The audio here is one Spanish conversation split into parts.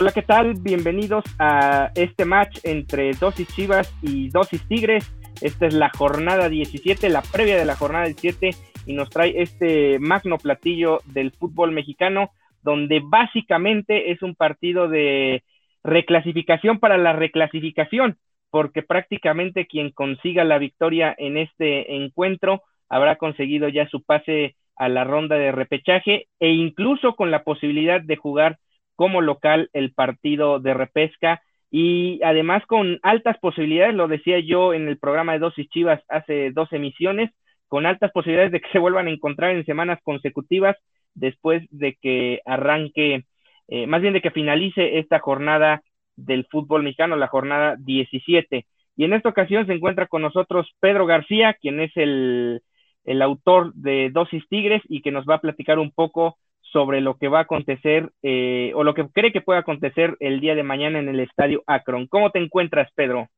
Hola, ¿qué tal? Bienvenidos a este match entre Dosis Chivas y Dosis Tigres. Esta es la jornada 17, la previa de la jornada 17, y nos trae este magno platillo del fútbol mexicano, donde básicamente es un partido de reclasificación para la reclasificación, porque prácticamente quien consiga la victoria en este encuentro habrá conseguido ya su pase a la ronda de repechaje e incluso con la posibilidad de jugar como local el partido de repesca y además con altas posibilidades, lo decía yo en el programa de Dosis Chivas hace dos emisiones, con altas posibilidades de que se vuelvan a encontrar en semanas consecutivas después de que arranque, eh, más bien de que finalice esta jornada del fútbol mexicano, la jornada 17. Y en esta ocasión se encuentra con nosotros Pedro García, quien es el, el autor de Dosis Tigres y que nos va a platicar un poco sobre lo que va a acontecer eh, o lo que cree que puede acontecer el día de mañana en el estadio Akron. ¿Cómo te encuentras, Pedro?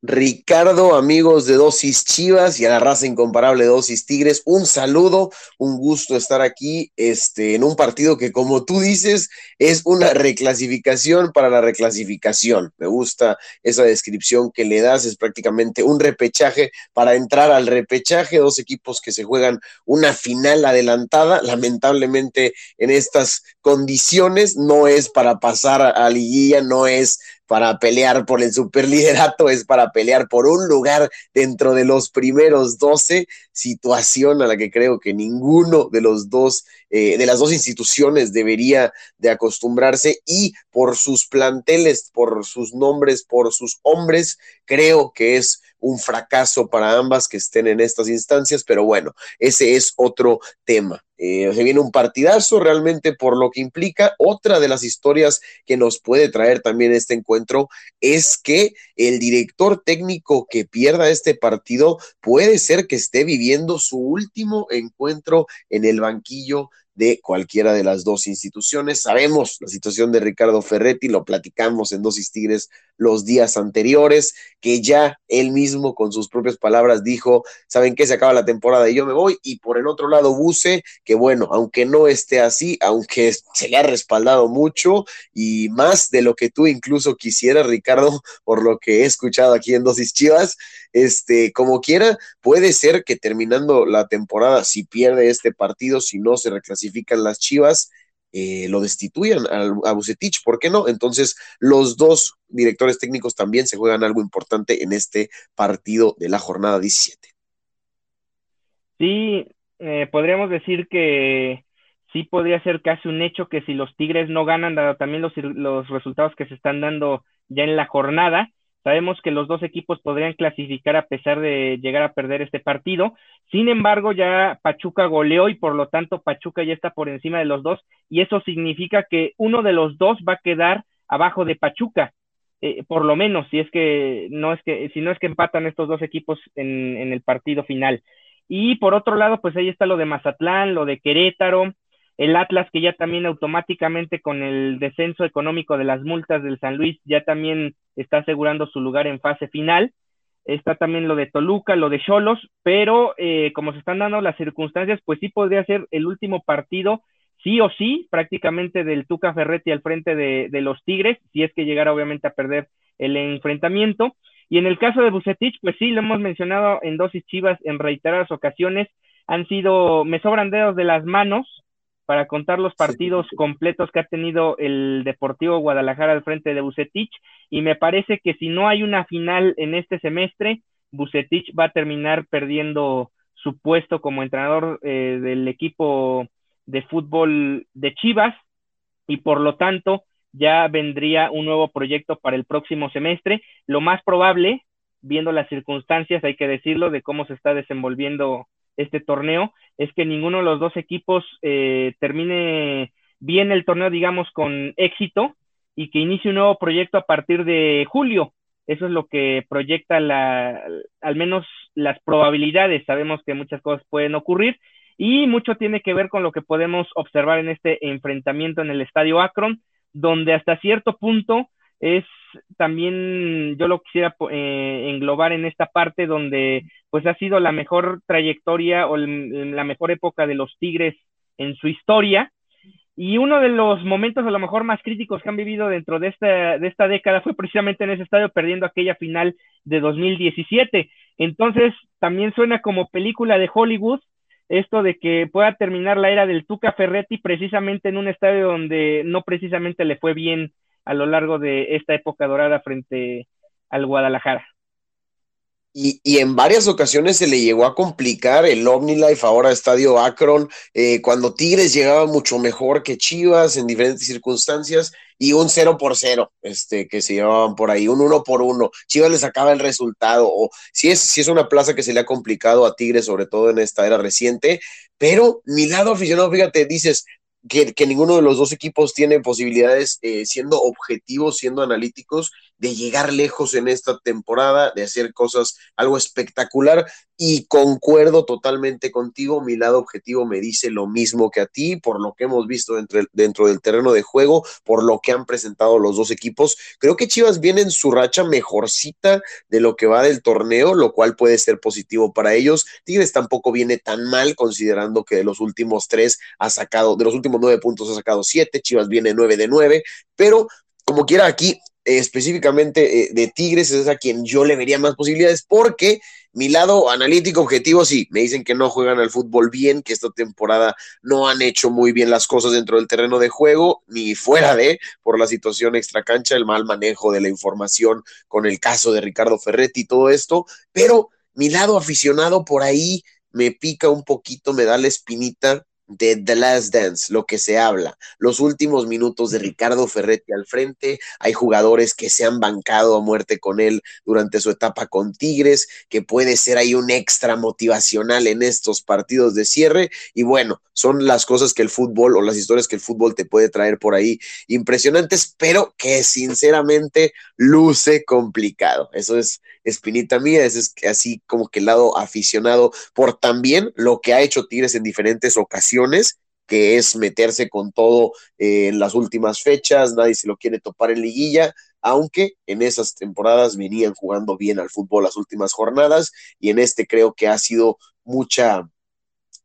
Ricardo, amigos de Dosis Chivas y a la raza incomparable de Dosis Tigres, un saludo, un gusto estar aquí este, en un partido que, como tú dices, es una reclasificación para la reclasificación. Me gusta esa descripción que le das, es prácticamente un repechaje para entrar al repechaje, dos equipos que se juegan una final adelantada, lamentablemente en estas condiciones no es para pasar a liguilla, no es para pelear por el superliderato, es para pelear por un lugar dentro de los primeros 12, situación a la que creo que ninguno de los dos, eh, de las dos instituciones debería de acostumbrarse y por sus planteles, por sus nombres, por sus hombres, creo que es un fracaso para ambas que estén en estas instancias, pero bueno, ese es otro tema. Eh, se viene un partidazo realmente por lo que implica. Otra de las historias que nos puede traer también este encuentro es que el director técnico que pierda este partido puede ser que esté viviendo su último encuentro en el banquillo de cualquiera de las dos instituciones. Sabemos la situación de Ricardo Ferretti, lo platicamos en Dosis Tigres los días anteriores, que ya él mismo con sus propias palabras dijo, ¿saben qué? Se acaba la temporada y yo me voy. Y por el otro lado, Buse, que bueno, aunque no esté así, aunque se le ha respaldado mucho y más de lo que tú incluso quisieras, Ricardo, por lo que he escuchado aquí en Dosis Chivas, este, como quiera, puede ser que terminando la temporada, si pierde este partido, si no se reclasifican las Chivas, eh, lo destituyan a, Bucetich, ¿por qué no? Entonces, los dos directores técnicos también se juegan algo importante en este partido de la jornada 17. Sí, eh, podríamos decir que sí podría ser casi un hecho que si los Tigres no ganan, dado también los, los resultados que se están dando ya en la jornada, Sabemos que los dos equipos podrían clasificar a pesar de llegar a perder este partido. Sin embargo, ya Pachuca goleó y por lo tanto Pachuca ya está por encima de los dos y eso significa que uno de los dos va a quedar abajo de Pachuca. Eh, por lo menos, si es que no es que, si no es que empatan estos dos equipos en, en el partido final. Y por otro lado, pues ahí está lo de Mazatlán, lo de Querétaro, el Atlas que ya también automáticamente con el descenso económico de las multas del San Luis ya también está asegurando su lugar en fase final. Está también lo de Toluca, lo de Cholos, pero eh, como se están dando las circunstancias, pues sí podría ser el último partido, sí o sí, prácticamente del Tuca Ferretti al frente de, los Tigres, si es que llegara obviamente a perder el enfrentamiento. Y en el caso de Bucetich, pues sí, lo hemos mencionado en dosis chivas en reiteradas ocasiones, han sido, me sobran dedos de las manos para contar los partidos completos que ha tenido el Deportivo Guadalajara al frente de Bucetich. Y me parece que si no hay una final en este semestre, Bucetich va a terminar perdiendo su puesto como entrenador eh, del equipo de fútbol de Chivas. Y por lo tanto ya vendría un nuevo proyecto para el próximo semestre. Lo más probable, viendo las circunstancias, hay que decirlo, de cómo se está desenvolviendo este torneo, es que ninguno de los dos equipos eh, termine bien el torneo, digamos, con éxito y que inicie un nuevo proyecto a partir de julio. Eso es lo que proyecta la, al menos las probabilidades. Sabemos que muchas cosas pueden ocurrir y mucho tiene que ver con lo que podemos observar en este enfrentamiento en el Estadio Akron, donde hasta cierto punto es también, yo lo quisiera eh, englobar en esta parte donde pues ha sido la mejor trayectoria o la mejor época de los Tigres en su historia y uno de los momentos a lo mejor más críticos que han vivido dentro de esta, de esta década fue precisamente en ese estadio perdiendo aquella final de 2017. Entonces, también suena como película de Hollywood esto de que pueda terminar la era del Tuca Ferretti precisamente en un estadio donde no precisamente le fue bien a lo largo de esta época dorada frente al Guadalajara. Y, en varias ocasiones se le llegó a complicar el OmniLife, ahora Estadio Akron, eh, cuando Tigres llegaba mucho mejor que Chivas en diferentes circunstancias, y un 0 por 0, este, que se llevaban por ahí, un 1 por 1. Chivas le sacaba el resultado, o si es, si es una plaza que se le ha complicado a Tigres, sobre todo en esta era reciente, pero mi lado aficionado, fíjate, dices, que, ninguno de los dos equipos tiene posibilidades, eh, siendo objetivos, siendo analíticos, de llegar lejos en esta temporada, de hacer cosas, algo espectacular. Y concuerdo totalmente contigo, mi lado objetivo me dice lo mismo que a ti, por lo que hemos visto dentro, dentro del terreno de juego, por lo que han presentado los dos equipos. Creo que Chivas viene en su racha mejorcita de lo que va del torneo, lo cual puede ser positivo para ellos. Tigres tampoco viene tan mal, considerando que de los últimos tres ha sacado, de los últimos nueve puntos ha sacado siete, Chivas viene nueve de nueve, pero como quiera aquí específicamente eh, de Tigres es a quien yo le vería más posibilidades porque mi lado analítico objetivo sí, me dicen que no juegan al fútbol bien, que esta temporada no han hecho muy bien las cosas dentro del terreno de juego, ni fuera de, por la situación extracancha, el mal manejo de la información con el caso de Ricardo Ferretti y todo esto, pero mi lado aficionado por ahí me pica un poquito, me da la espinita de The Last Dance, lo que se habla, los últimos minutos de Ricardo Ferretti al frente, hay jugadores que se han bancado a muerte con él durante su etapa con Tigres, que puede ser ahí un extra motivacional en estos partidos de cierre, y bueno, son las cosas que el fútbol o las historias que el fútbol te puede traer por ahí impresionantes, pero que sinceramente luce complicado. Eso es espinita mía, ese es así como que el lado aficionado por también lo que ha hecho Tigres en diferentes ocasiones que es meterse con todo eh, en las últimas fechas, nadie se lo quiere topar en liguilla, aunque en esas temporadas venían jugando bien al fútbol las últimas jornadas y en este creo que ha sido mucha,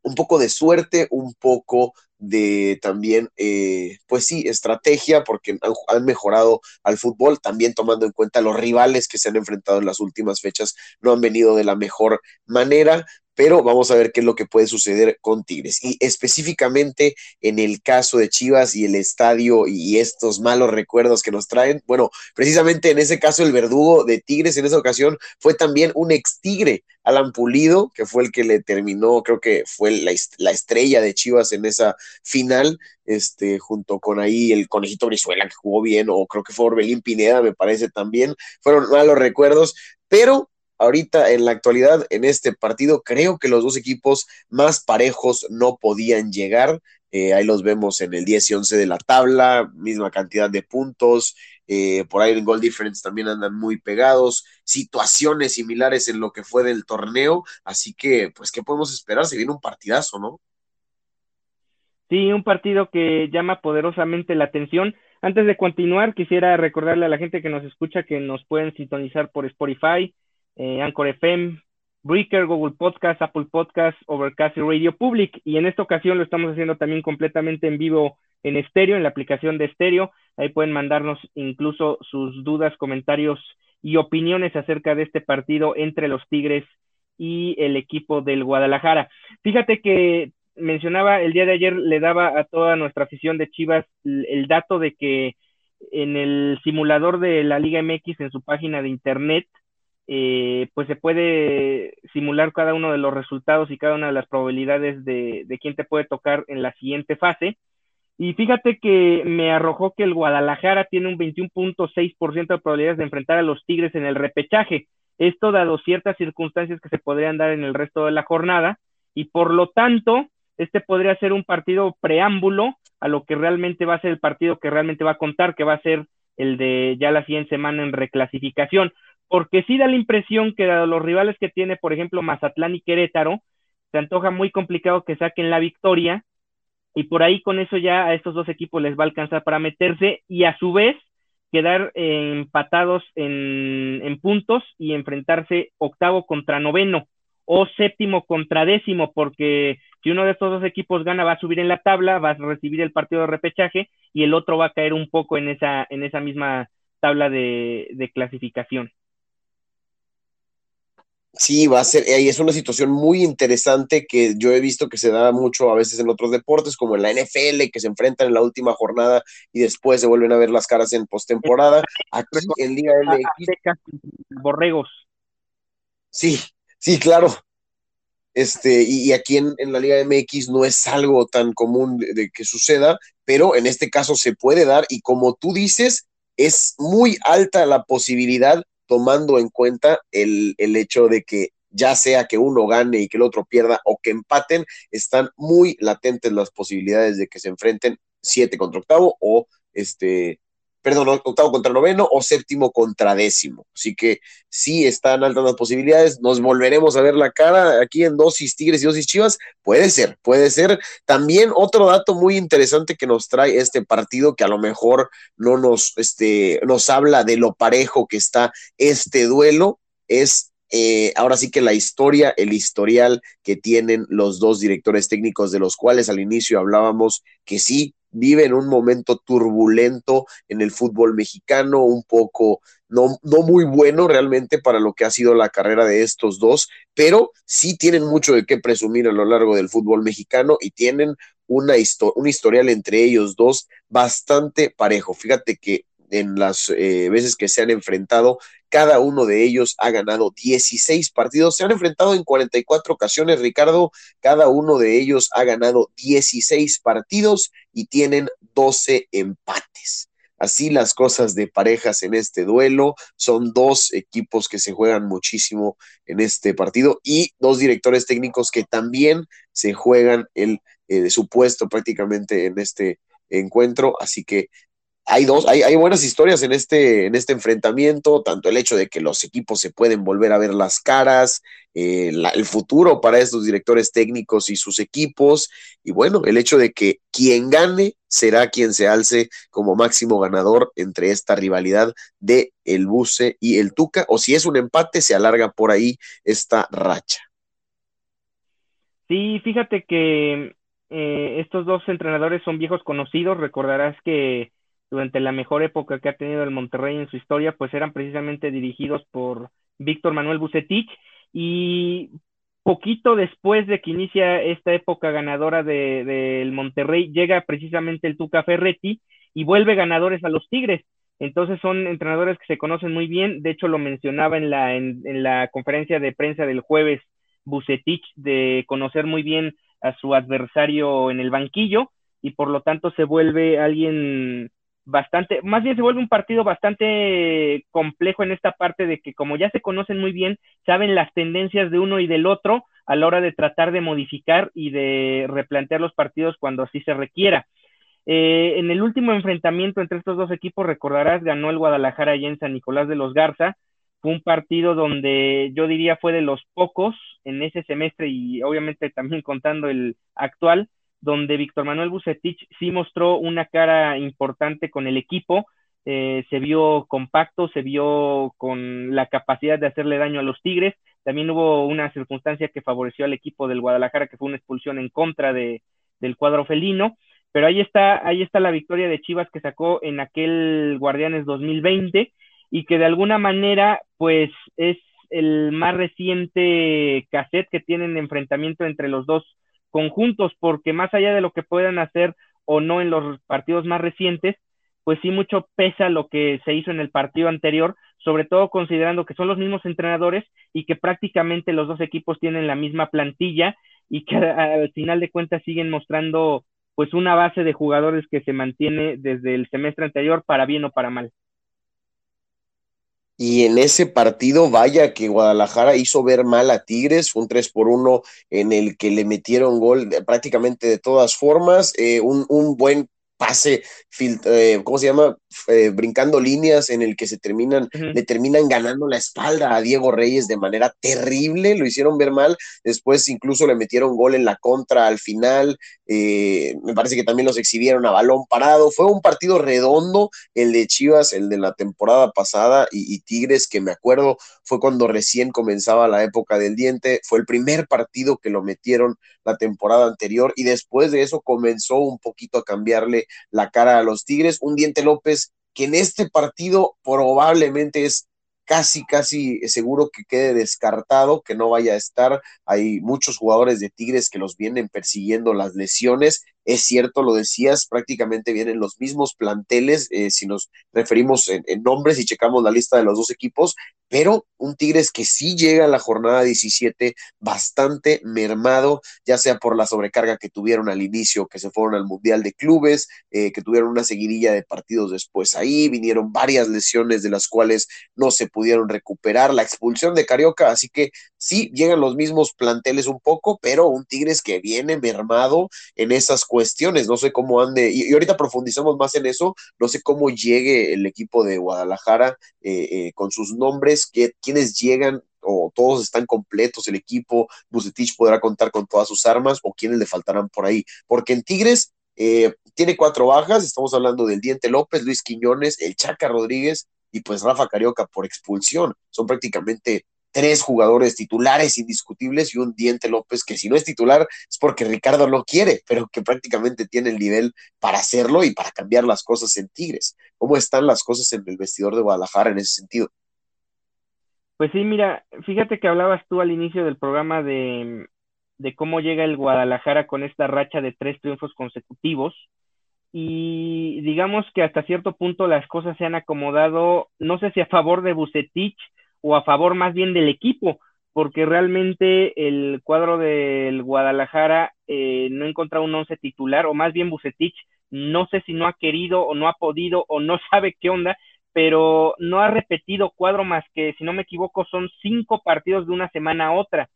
un poco de suerte, un poco de también, eh, pues sí, estrategia, porque han, mejorado al fútbol, también tomando en cuenta los rivales que se han enfrentado en las últimas fechas, no han venido de la mejor manera, pero vamos a ver qué es lo que puede suceder con Tigres. Y específicamente en el caso de Chivas y el estadio y estos malos recuerdos que nos traen, bueno, precisamente en ese caso el verdugo de Tigres en esa ocasión fue también un ex Tigre, Alan Pulido, que fue el que le terminó, creo que fue la, estrella de Chivas en esa final, este, junto con ahí el conejito Brizuela que jugó bien, o creo que fue Orbelín Pineda, me parece también, fueron malos recuerdos, pero ahorita en la actualidad en este partido creo que los dos equipos más parejos no podían llegar. Eh, ahí los vemos en el 10 y 11 de la tabla, misma cantidad de puntos. Eh, por ahí en Goal Difference también andan muy pegados, situaciones similares en lo que fue del torneo, así que pues qué podemos esperar, se viene un partidazo, ¿no? Sí, un partido que llama poderosamente la atención. Antes de continuar, quisiera recordarle a la gente que nos escucha que nos pueden sintonizar por Spotify, eh, Anchor FM, Breaker, Google Podcast, Apple Podcast, Overcast y Radio Public. Y en esta ocasión lo estamos haciendo también completamente en vivo en estéreo, en la aplicación de estéreo. Ahí pueden mandarnos incluso sus dudas, comentarios y opiniones acerca de este partido entre los Tigres y el equipo del Guadalajara. Fíjate que mencionaba el día de ayer, le daba a toda nuestra afición de Chivas el dato de que en el simulador de la Liga MX en su página de internet, eh, pues se puede simular cada uno de los resultados y cada una de las probabilidades de, de quién te puede tocar en la siguiente fase. Y fíjate que me arrojó que el Guadalajara tiene un 21.6% de probabilidades de enfrentar a los Tigres en el repechaje. Esto dado ciertas circunstancias que se podrían dar en el resto de la jornada y por lo tanto, este podría ser un partido preámbulo a lo que realmente va a ser el partido que realmente va a contar, que va a ser el de ya la siguiente semana en reclasificación, porque sí da la impresión que dado los rivales que tiene, por ejemplo, Mazatlán y Querétaro, se antoja muy complicado que saquen la victoria y por ahí con eso ya a estos dos equipos les va a alcanzar para meterse y a su vez quedar empatados en, puntos y enfrentarse octavo contra noveno o séptimo contra décimo, porque si uno de estos dos equipos gana, va a subir en la tabla, va a recibir el partido de repechaje y el otro va a caer un poco en esa, en esa misma tabla de clasificación. Sí, va a ser, y es una situación muy interesante que yo he visto que se da mucho a veces en otros deportes, como en la NFL, que se enfrentan en la última jornada y después se vuelven a ver las caras en postemporada. Aquí en Liga MX. Borregos. Sí, Sí, claro. Este, y, aquí en, la Liga MX no es algo tan común de, que suceda, pero en este caso se puede dar y como tú dices, es muy alta la posibilidad tomando en cuenta el, el hecho de que ya sea que uno gane y que el otro pierda o que empaten, están muy latentes las posibilidades de que se enfrenten siete contra octavo o este perdón, octavo contra noveno o séptimo contra décimo. Así que sí están altas las posibilidades. Nos volveremos a ver la cara aquí en dosis Tigres y dosis Chivas. Puede ser, puede ser. También otro dato muy interesante que nos trae este partido, que a lo mejor no nos, este, nos habla de lo parejo que está este duelo, es eh, ahora sí que la historia, el historial que tienen los dos directores técnicos, de los cuales al inicio hablábamos que sí vive en un momento turbulento en el fútbol mexicano, un poco no, no muy bueno realmente para lo que ha sido la carrera de estos dos, pero sí tienen mucho de qué presumir a lo largo del fútbol mexicano y tienen una un historial entre ellos dos bastante parejo. Fíjate que en las eh, veces que se han enfrentado, cada uno de ellos ha ganado 16 partidos. Se han enfrentado en 44 ocasiones, Ricardo. Cada uno de ellos ha ganado 16 partidos y tienen 12 empates. Así las cosas de parejas en este duelo. Son dos equipos que se juegan muchísimo en este partido y dos directores técnicos que también se juegan el eh, su puesto prácticamente en este encuentro. Así que hay dos, hay, hay, buenas historias en este, en este enfrentamiento, tanto el hecho de que los equipos se pueden volver a ver las caras, eh, el futuro para estos directores técnicos y sus equipos, y bueno, el hecho de que quien gane será quien se alce como máximo ganador entre esta rivalidad de el Buce y el Tuca, o si es un empate, se alarga por ahí esta racha. Sí, fíjate que eh, estos dos entrenadores son viejos conocidos, recordarás que durante la mejor época que ha tenido el Monterrey en su historia, pues eran precisamente dirigidos por Víctor Manuel Bucetich y poquito después de que inicia esta época ganadora del de, Monterrey, llega precisamente el Tuca Ferretti y vuelve ganadores a los Tigres. Entonces son entrenadores que se conocen muy bien. De hecho, lo mencionaba en la, en, en la conferencia de prensa del jueves Bucetich de conocer muy bien a su adversario en el banquillo y por lo tanto se vuelve alguien bastante, más bien se vuelve un partido bastante complejo en esta parte de que como ya se conocen muy bien, saben las tendencias de uno y del otro a la hora de tratar de modificar y de replantear los partidos cuando así se requiera. Eh, en el último enfrentamiento entre estos dos equipos, recordarás, ganó el Guadalajara y en San Nicolás de los Garza. Fue un partido donde yo diría fue de los pocos en ese semestre y obviamente también contando el actual, donde Víctor Manuel Bucetich sí mostró una cara importante con el equipo, eh, se vio compacto, se vio con la capacidad de hacerle daño a los Tigres. También hubo una circunstancia que favoreció al equipo del Guadalajara, que fue una expulsión en contra de, del cuadro felino. Pero ahí está, ahí está la victoria de Chivas que sacó en aquel Guardianes 2020 y que de alguna manera, pues, es el más reciente cassette que tienen enfrentamiento entre los dos conjuntos, porque más allá de lo que puedan hacer o no en los partidos más recientes, pues sí mucho pesa lo que se hizo en el partido anterior, sobre todo considerando que son los mismos entrenadores y que prácticamente los dos equipos tienen la misma plantilla y que al final de cuentas siguen mostrando pues una base de jugadores que se mantiene desde el semestre anterior para bien o para mal. Y en ese partido, vaya que Guadalajara hizo ver mal a Tigres, fue un 3 por 1 en el que le metieron gol prácticamente de todas formas, eh, un, un, buen pase, eh, ¿cómo se llama? Eh, brincando líneas en el que se terminan, le terminan ganando la espalda a Diego Reyes de manera terrible, lo hicieron ver mal, después incluso le metieron gol en la contra al final, eh, me parece que también los exhibieron a balón parado, fue un partido redondo el de Chivas, el de la temporada pasada y, y Tigres, que me acuerdo fue cuando recién comenzaba la época del diente, fue el primer partido que lo metieron la temporada anterior y después de eso comenzó un poquito a cambiarle la cara a los Tigres, un diente López que en este partido probablemente es casi, casi seguro que quede descartado, que no vaya a estar. Hay muchos jugadores de Tigres que los vienen persiguiendo las lesiones es cierto, lo decías, prácticamente vienen los mismos planteles, eh, si nos referimos en, nombres y checamos la lista de los dos equipos, pero un Tigres que sí llega a la jornada 17 bastante mermado, ya sea por la sobrecarga que tuvieron al inicio, que se fueron al Mundial de Clubes, eh, que tuvieron una seguidilla de partidos después ahí, vinieron varias lesiones de las cuales no se pudieron recuperar, la expulsión de Carioca, así que sí, llegan los mismos planteles un poco, pero un Tigres que viene mermado en esas cuestiones, no sé cómo ande, y, ahorita profundizamos más en eso, no sé cómo llegue el equipo de Guadalajara eh, eh, con sus nombres, que, quiénes llegan o todos están completos el equipo, Bucetich podrá contar con todas sus armas o quiénes le faltarán por ahí, porque en Tigres eh, tiene cuatro bajas, estamos hablando del Diente López, Luis Quiñones, el Chaca Rodríguez y pues Rafa Carioca por expulsión, son prácticamente tres jugadores titulares indiscutibles y un Diente López que si no es titular es porque Ricardo lo quiere, pero que prácticamente tiene el nivel para hacerlo y para cambiar las cosas en Tigres. ¿Cómo están las cosas en el vestidor de Guadalajara en ese sentido? Pues sí, mira, fíjate que hablabas tú al inicio del programa de, de cómo llega el Guadalajara con esta racha de tres triunfos consecutivos y digamos que hasta cierto punto las cosas se han acomodado, no sé si a favor de Bucetich, o a favor más bien del equipo, porque realmente el cuadro del Guadalajara eh, no encontrado un once titular, o más bien Bucetich, no sé si no ha querido o no ha podido o no sabe qué onda, pero no ha repetido cuadro más que, si no me equivoco, son cinco partidos de una semana a otra,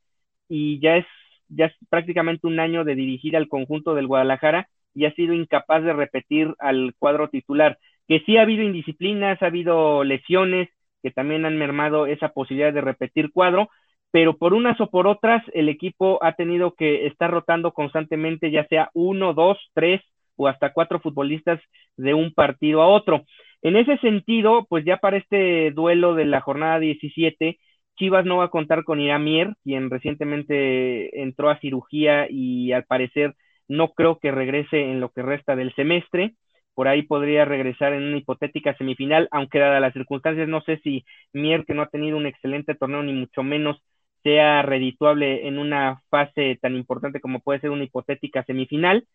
y ya es, ya es prácticamente un año de dirigir al conjunto del Guadalajara y ha sido incapaz de repetir al cuadro titular, que sí ha habido indisciplinas, ha habido lesiones, que también han mermado esa posibilidad de repetir cuadro, pero por unas o por otras el equipo ha tenido que estar rotando constantemente, ya sea uno, dos, tres o hasta cuatro futbolistas de un partido a otro. En ese sentido, pues ya para este duelo de la jornada 17, Chivas no va a contar con Iramier, quien recientemente entró a cirugía y al parecer no creo que regrese en lo que resta del semestre por ahí podría regresar en una hipotética semifinal, aunque dadas las circunstancias no sé si Mier, que no ha tenido un excelente torneo, ni mucho menos sea redituable en una fase tan importante como puede ser una hipotética semifinal.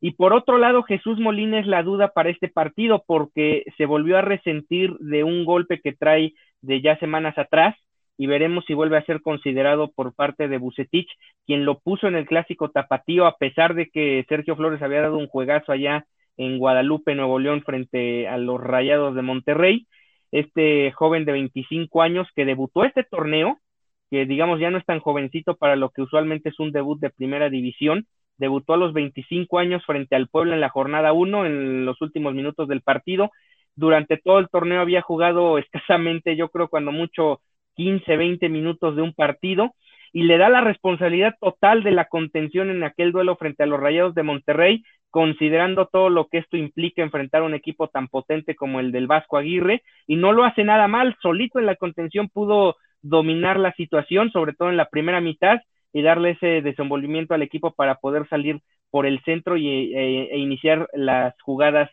Y por otro lado, Jesús Molina es la duda para este partido porque se volvió a resentir de un golpe que trae de ya semanas atrás y veremos si vuelve a ser considerado por parte de Bucetich, quien lo puso en el clásico tapatío a pesar de que Sergio Flores había dado un juegazo allá en Guadalupe, Nuevo León, frente a los Rayados de Monterrey. Este joven de 25 años que debutó este torneo, que digamos ya no es tan jovencito para lo que usualmente es un debut de primera división, debutó a los 25 años frente al Puebla en la jornada 1, en los últimos minutos del partido. Durante todo el torneo había jugado escasamente, yo creo, cuando mucho 15, 20 minutos de un partido y le da la responsabilidad total de la contención en aquel duelo frente a los Rayados de Monterrey, considerando todo lo que esto implica enfrentar un equipo tan potente como el del Vasco Aguirre, y no lo hace nada mal, solito en la contención pudo dominar la situación, sobre todo en la primera mitad, y darle ese desenvolvimiento al equipo para poder salir por el centro y, e, e iniciar las jugadas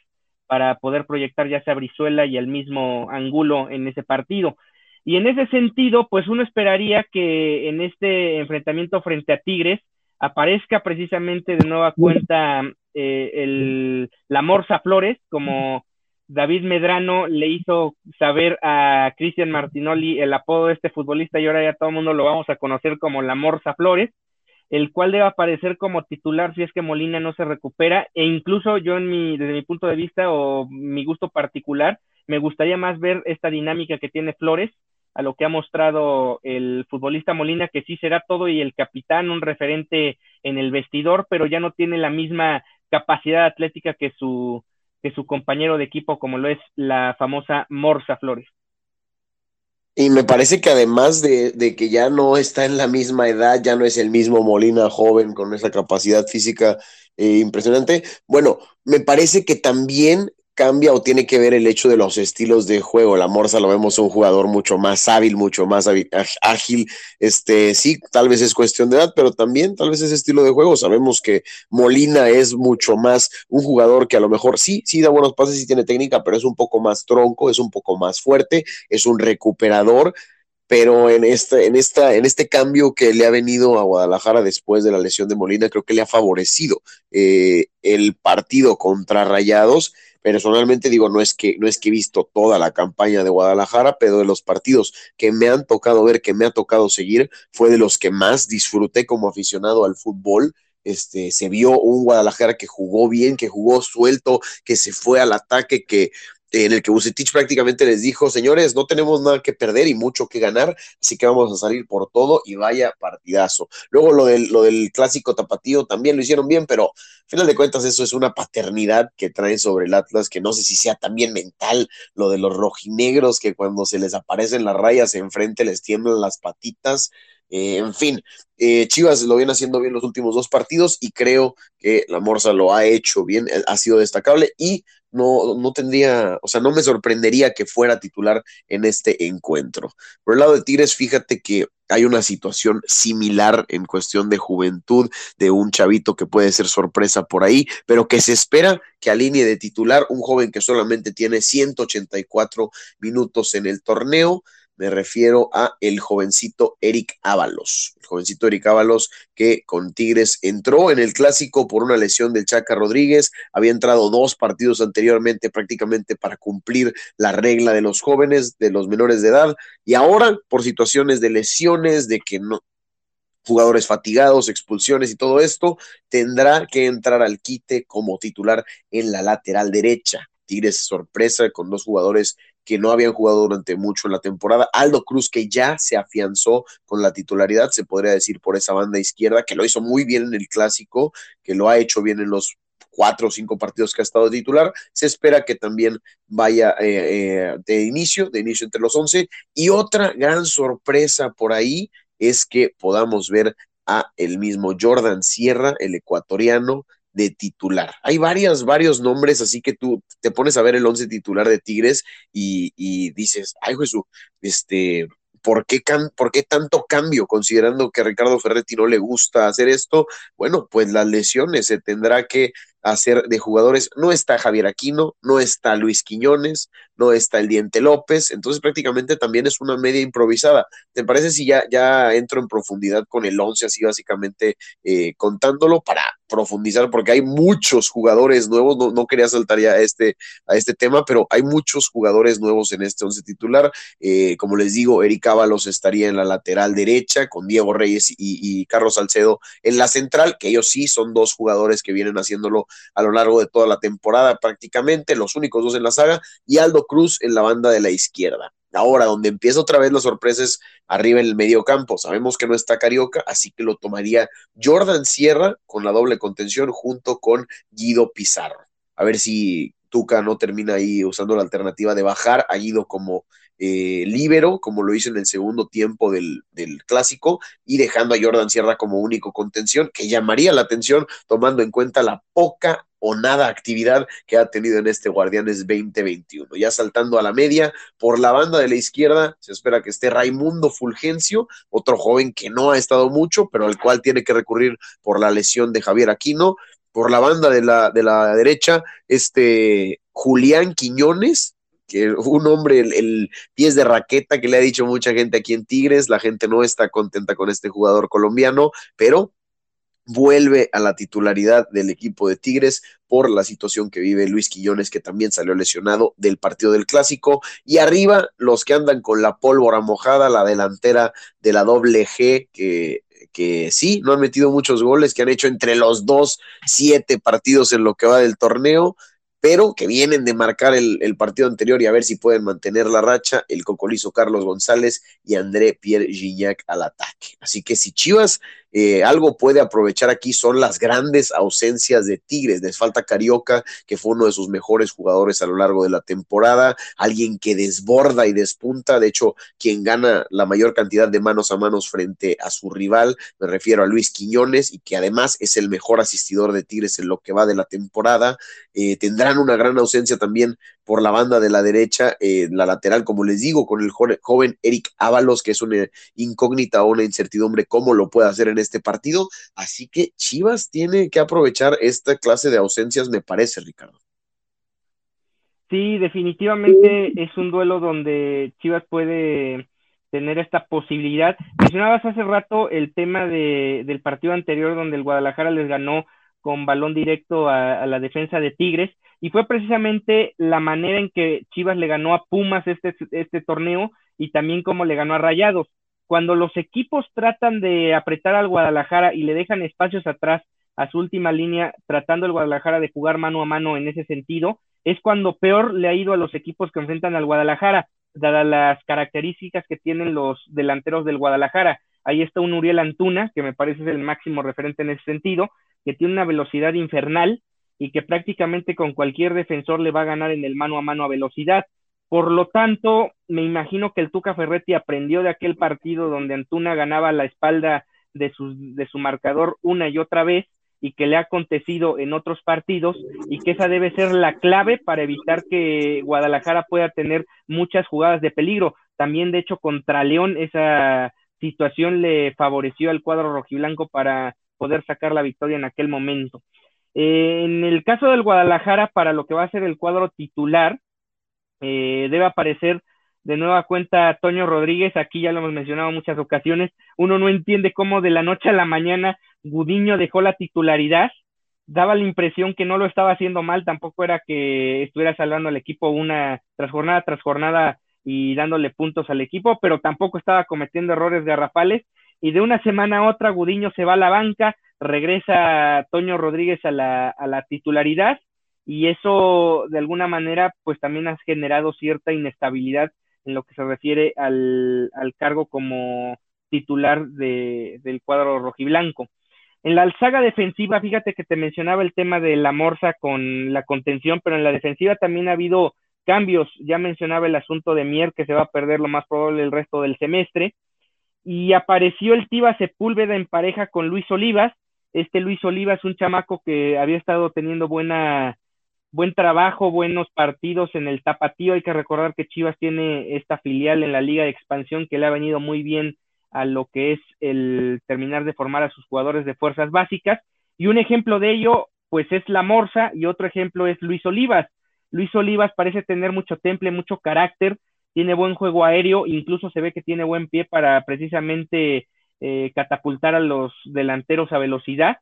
para poder proyectar ya sea a Brizuela y el mismo Angulo en ese partido. Y en ese sentido, pues uno esperaría que en este enfrentamiento frente a Tigres aparezca precisamente de nueva cuenta eh, el, la Morsa Flores como David Medrano le hizo saber a Cristian Martinoli el apodo de este futbolista y ahora ya todo el mundo lo vamos a conocer como la Morsa Flores, el cual debe aparecer como titular si es que Molina no se recupera e incluso yo en mi, desde mi punto de vista o mi gusto particular, me gustaría más ver esta dinámica que tiene Flores a lo que ha mostrado el futbolista Molina, que sí será todo y el capitán, un referente en el vestidor, pero ya no tiene la misma capacidad atlética que su, que su compañero de equipo, como lo es la famosa Morsa Flores. Y me parece que además de, de, que ya no está en la misma edad, ya no es el mismo Molina joven con esa capacidad física eh, impresionante, bueno, me parece que también cambia o tiene que ver el hecho de los estilos de juego. La Morsa lo vemos un jugador mucho más hábil, mucho más ágil. Este, sí, tal vez es cuestión de edad, pero también tal vez es estilo de juego. Sabemos que Molina es mucho más un jugador que a lo mejor sí, sí da buenos pases, y tiene técnica, pero es un poco más tronco, es un poco más fuerte, es un recuperador pero en este, en, esta, en este cambio que le ha venido a Guadalajara después de la lesión de Molina, creo que le ha favorecido eh, el partido contra Rayados personalmente digo, no es que no es que he visto toda la campaña de Guadalajara, pero de los partidos que me han tocado ver, que me ha tocado seguir, fue de los que más disfruté como aficionado al fútbol. Este, se vio un Guadalajara que jugó bien, que jugó suelto, que se fue al ataque, que en el que Bucetich prácticamente les dijo, señores, no tenemos nada que perder y mucho que ganar, así que vamos a salir por todo y vaya partidazo. Luego lo del, clásico tapatío también lo hicieron bien, pero al final de cuentas eso es una paternidad que traen sobre el Atlas, que no sé si sea también mental, lo de los rojinegros, que cuando se les aparecen las rayas enfrente les tiemblan las patitas. Eh, en fin, eh, Chivas lo viene haciendo bien los últimos dos partidos y creo que la Morsa lo ha hecho bien, ha sido destacable y no, no tendría, o sea, no me sorprendería que fuera titular en este encuentro. Por el lado de Tigres, fíjate que hay una situación similar en cuestión de juventud de un chavito que puede ser sorpresa por ahí, pero que se espera que alinee de titular un joven que solamente tiene 184 minutos en el torneo me refiero a el jovencito Eric Ábalos. El jovencito Eric Ábalos que con Tigres entró en el clásico por una lesión del Chaca Rodríguez, había entrado dos partidos anteriormente prácticamente para cumplir la regla de los jóvenes, de los menores de edad, y ahora por situaciones de lesiones, de que no, jugadores fatigados, expulsiones y todo esto, tendrá que entrar al quite como titular en la lateral derecha. Tigres sorpresa con dos jugadores que no habían jugado durante mucho en la temporada. Aldo Cruz, que ya se afianzó con la titularidad, se podría decir, por esa banda izquierda, que lo hizo muy bien en el clásico, que lo ha hecho bien en los cuatro o cinco partidos que ha estado titular. Se espera que también vaya eh, eh, de inicio, de inicio entre los once. Y otra gran sorpresa por ahí es que podamos ver a el mismo Jordan Sierra, el ecuatoriano, de titular. Hay varias, varios nombres, así que tú te pones a ver el once titular de Tigres y, y dices, ay Jesús, este, ¿por qué, ¿por qué tanto cambio? Considerando que a Ricardo Ferretti no le gusta hacer esto, bueno, pues las lesiones se tendrá que hacer de jugadores. No está Javier Aquino, no está Luis Quiñones, no está el Diente López, entonces prácticamente también es una media improvisada. ¿Te parece si ya, ya entro en profundidad con el 11, así básicamente eh, contándolo para profundizar, porque hay muchos jugadores nuevos, no, no, quería saltar ya a este, a este tema, pero hay muchos jugadores nuevos en este 11 titular. Eh, como les digo, Eric Ábalos estaría en la lateral derecha, con Diego Reyes y, y Carlos Salcedo en la central, que ellos sí son dos jugadores que vienen haciéndolo a lo largo de toda la temporada prácticamente, los únicos dos en la saga, y Aldo Cruz en la banda de la izquierda. Ahora, donde empieza otra vez la sorpresa es arriba en el medio campo. Sabemos que no está Carioca, así que lo tomaría Jordan Sierra con la doble contención junto con Guido Pizarro. A ver si Tuca no termina ahí usando la alternativa de bajar a Guido como eh, líbero, como lo hizo en el segundo tiempo del, del, clásico, y dejando a Jordan Sierra como único contención, que llamaría la atención tomando en cuenta la poca o nada actividad que ha tenido en este Guardianes 2021. Ya saltando a la media, por la banda de la izquierda, se espera que esté Raimundo Fulgencio, otro joven que no ha estado mucho, pero al cual tiene que recurrir por la lesión de Javier Aquino. Por la banda de la, de la derecha, este Julián Quiñones, que un hombre, el, pies de raqueta que le ha dicho mucha gente aquí en Tigres, la gente no está contenta con este jugador colombiano, pero vuelve a la titularidad del equipo de Tigres por la situación que vive Luis Quillones, que también salió lesionado del partido del clásico. Y arriba, los que andan con la pólvora mojada, la delantera de la doble G, que, que sí, no han metido muchos goles, que han hecho entre los dos siete partidos en lo que va del torneo pero que vienen de marcar el, partido anterior y a ver si pueden mantener la racha, el cocolizo Carlos González y André Pierre Gignac al ataque. Así que si Chivas eh, algo puede aprovechar aquí son las grandes ausencias de Tigres. Les falta Carioca, que fue uno de sus mejores jugadores a lo largo de la temporada, alguien que desborda y despunta, de hecho, quien gana la mayor cantidad de manos a manos frente a su rival, me refiero a Luis Quiñones, y que además es el mejor asistidor de Tigres en lo que va de la temporada. Eh, tendrán una gran ausencia también por la banda de la derecha, eh, la lateral, como les digo, con el joven Eric Ábalos, que es una incógnita o una incertidumbre cómo lo puede hacer en este partido. Así que Chivas tiene que aprovechar esta clase de ausencias, me parece, Ricardo. Sí, definitivamente es un duelo donde Chivas puede tener esta posibilidad. Mencionabas hace rato el tema de, del partido anterior donde el Guadalajara les ganó con balón directo a la defensa de Tigres y fue precisamente la manera en que Chivas le ganó a Pumas este, este torneo y también como le ganó a Rayados. Cuando los equipos tratan de apretar al Guadalajara y le dejan espacios atrás a su última línea, tratando el Guadalajara de jugar mano a mano en ese sentido, es cuando peor le ha ido a los equipos que enfrentan al Guadalajara, dadas las características que tienen los delanteros del Guadalajara. Ahí está un Uriel Antuna, que me parece es el máximo referente en ese sentido, que tiene una velocidad infernal, y que prácticamente con cualquier defensor le va a ganar en el mano a mano a velocidad. Por lo tanto, me imagino que el Tuca Ferretti aprendió de aquel partido donde Antuna ganaba la espalda de su, de su marcador una y otra vez y que le ha acontecido en otros partidos y que esa debe ser la clave para evitar que Guadalajara pueda tener muchas jugadas de peligro. También, de hecho, contra León esa situación le favoreció al cuadro rojiblanco para poder sacar la victoria en aquel momento. Eh, en el caso del Guadalajara, para lo que va a ser el cuadro titular, eh, debe aparecer de nueva cuenta Toño Rodríguez, aquí ya lo hemos mencionado en muchas ocasiones, uno no entiende cómo de la noche a la mañana Gudiño dejó la titularidad, daba la impresión que no lo estaba haciendo mal, tampoco era que estuviera salvando al equipo una tras jornada tras jornada y dándole puntos al equipo, pero tampoco estaba cometiendo errores garrafales y de una semana a otra Gudiño se va a la banca, regresa Toño Rodríguez a la, a la titularidad y eso de alguna manera pues también ha generado cierta inestabilidad en lo que se refiere al, cargo como titular de, del cuadro rojiblanco. En la saga defensiva, fíjate que te mencionaba el tema de la morsa con la contención, pero en la defensiva también ha habido cambios. Ya mencionaba el asunto de Mier, que se va a perder lo más probable el resto del semestre. Y apareció el Tiva Sepúlveda en pareja con Luis Olivas, este Luis Oliva es un chamaco que había estado teniendo buena, buen trabajo, buenos partidos en el tapatío. Hay que recordar que Chivas tiene esta filial en la Liga de Expansión que le ha venido muy bien a lo que es el terminar de formar a sus jugadores de fuerzas básicas. Y un ejemplo de ello, pues es la Morsa y otro ejemplo es Luis Olivas. Luis Olivas parece tener mucho temple, mucho carácter, tiene buen juego aéreo, incluso se ve que tiene buen pie para precisamente eh, catapultar a los delanteros a velocidad.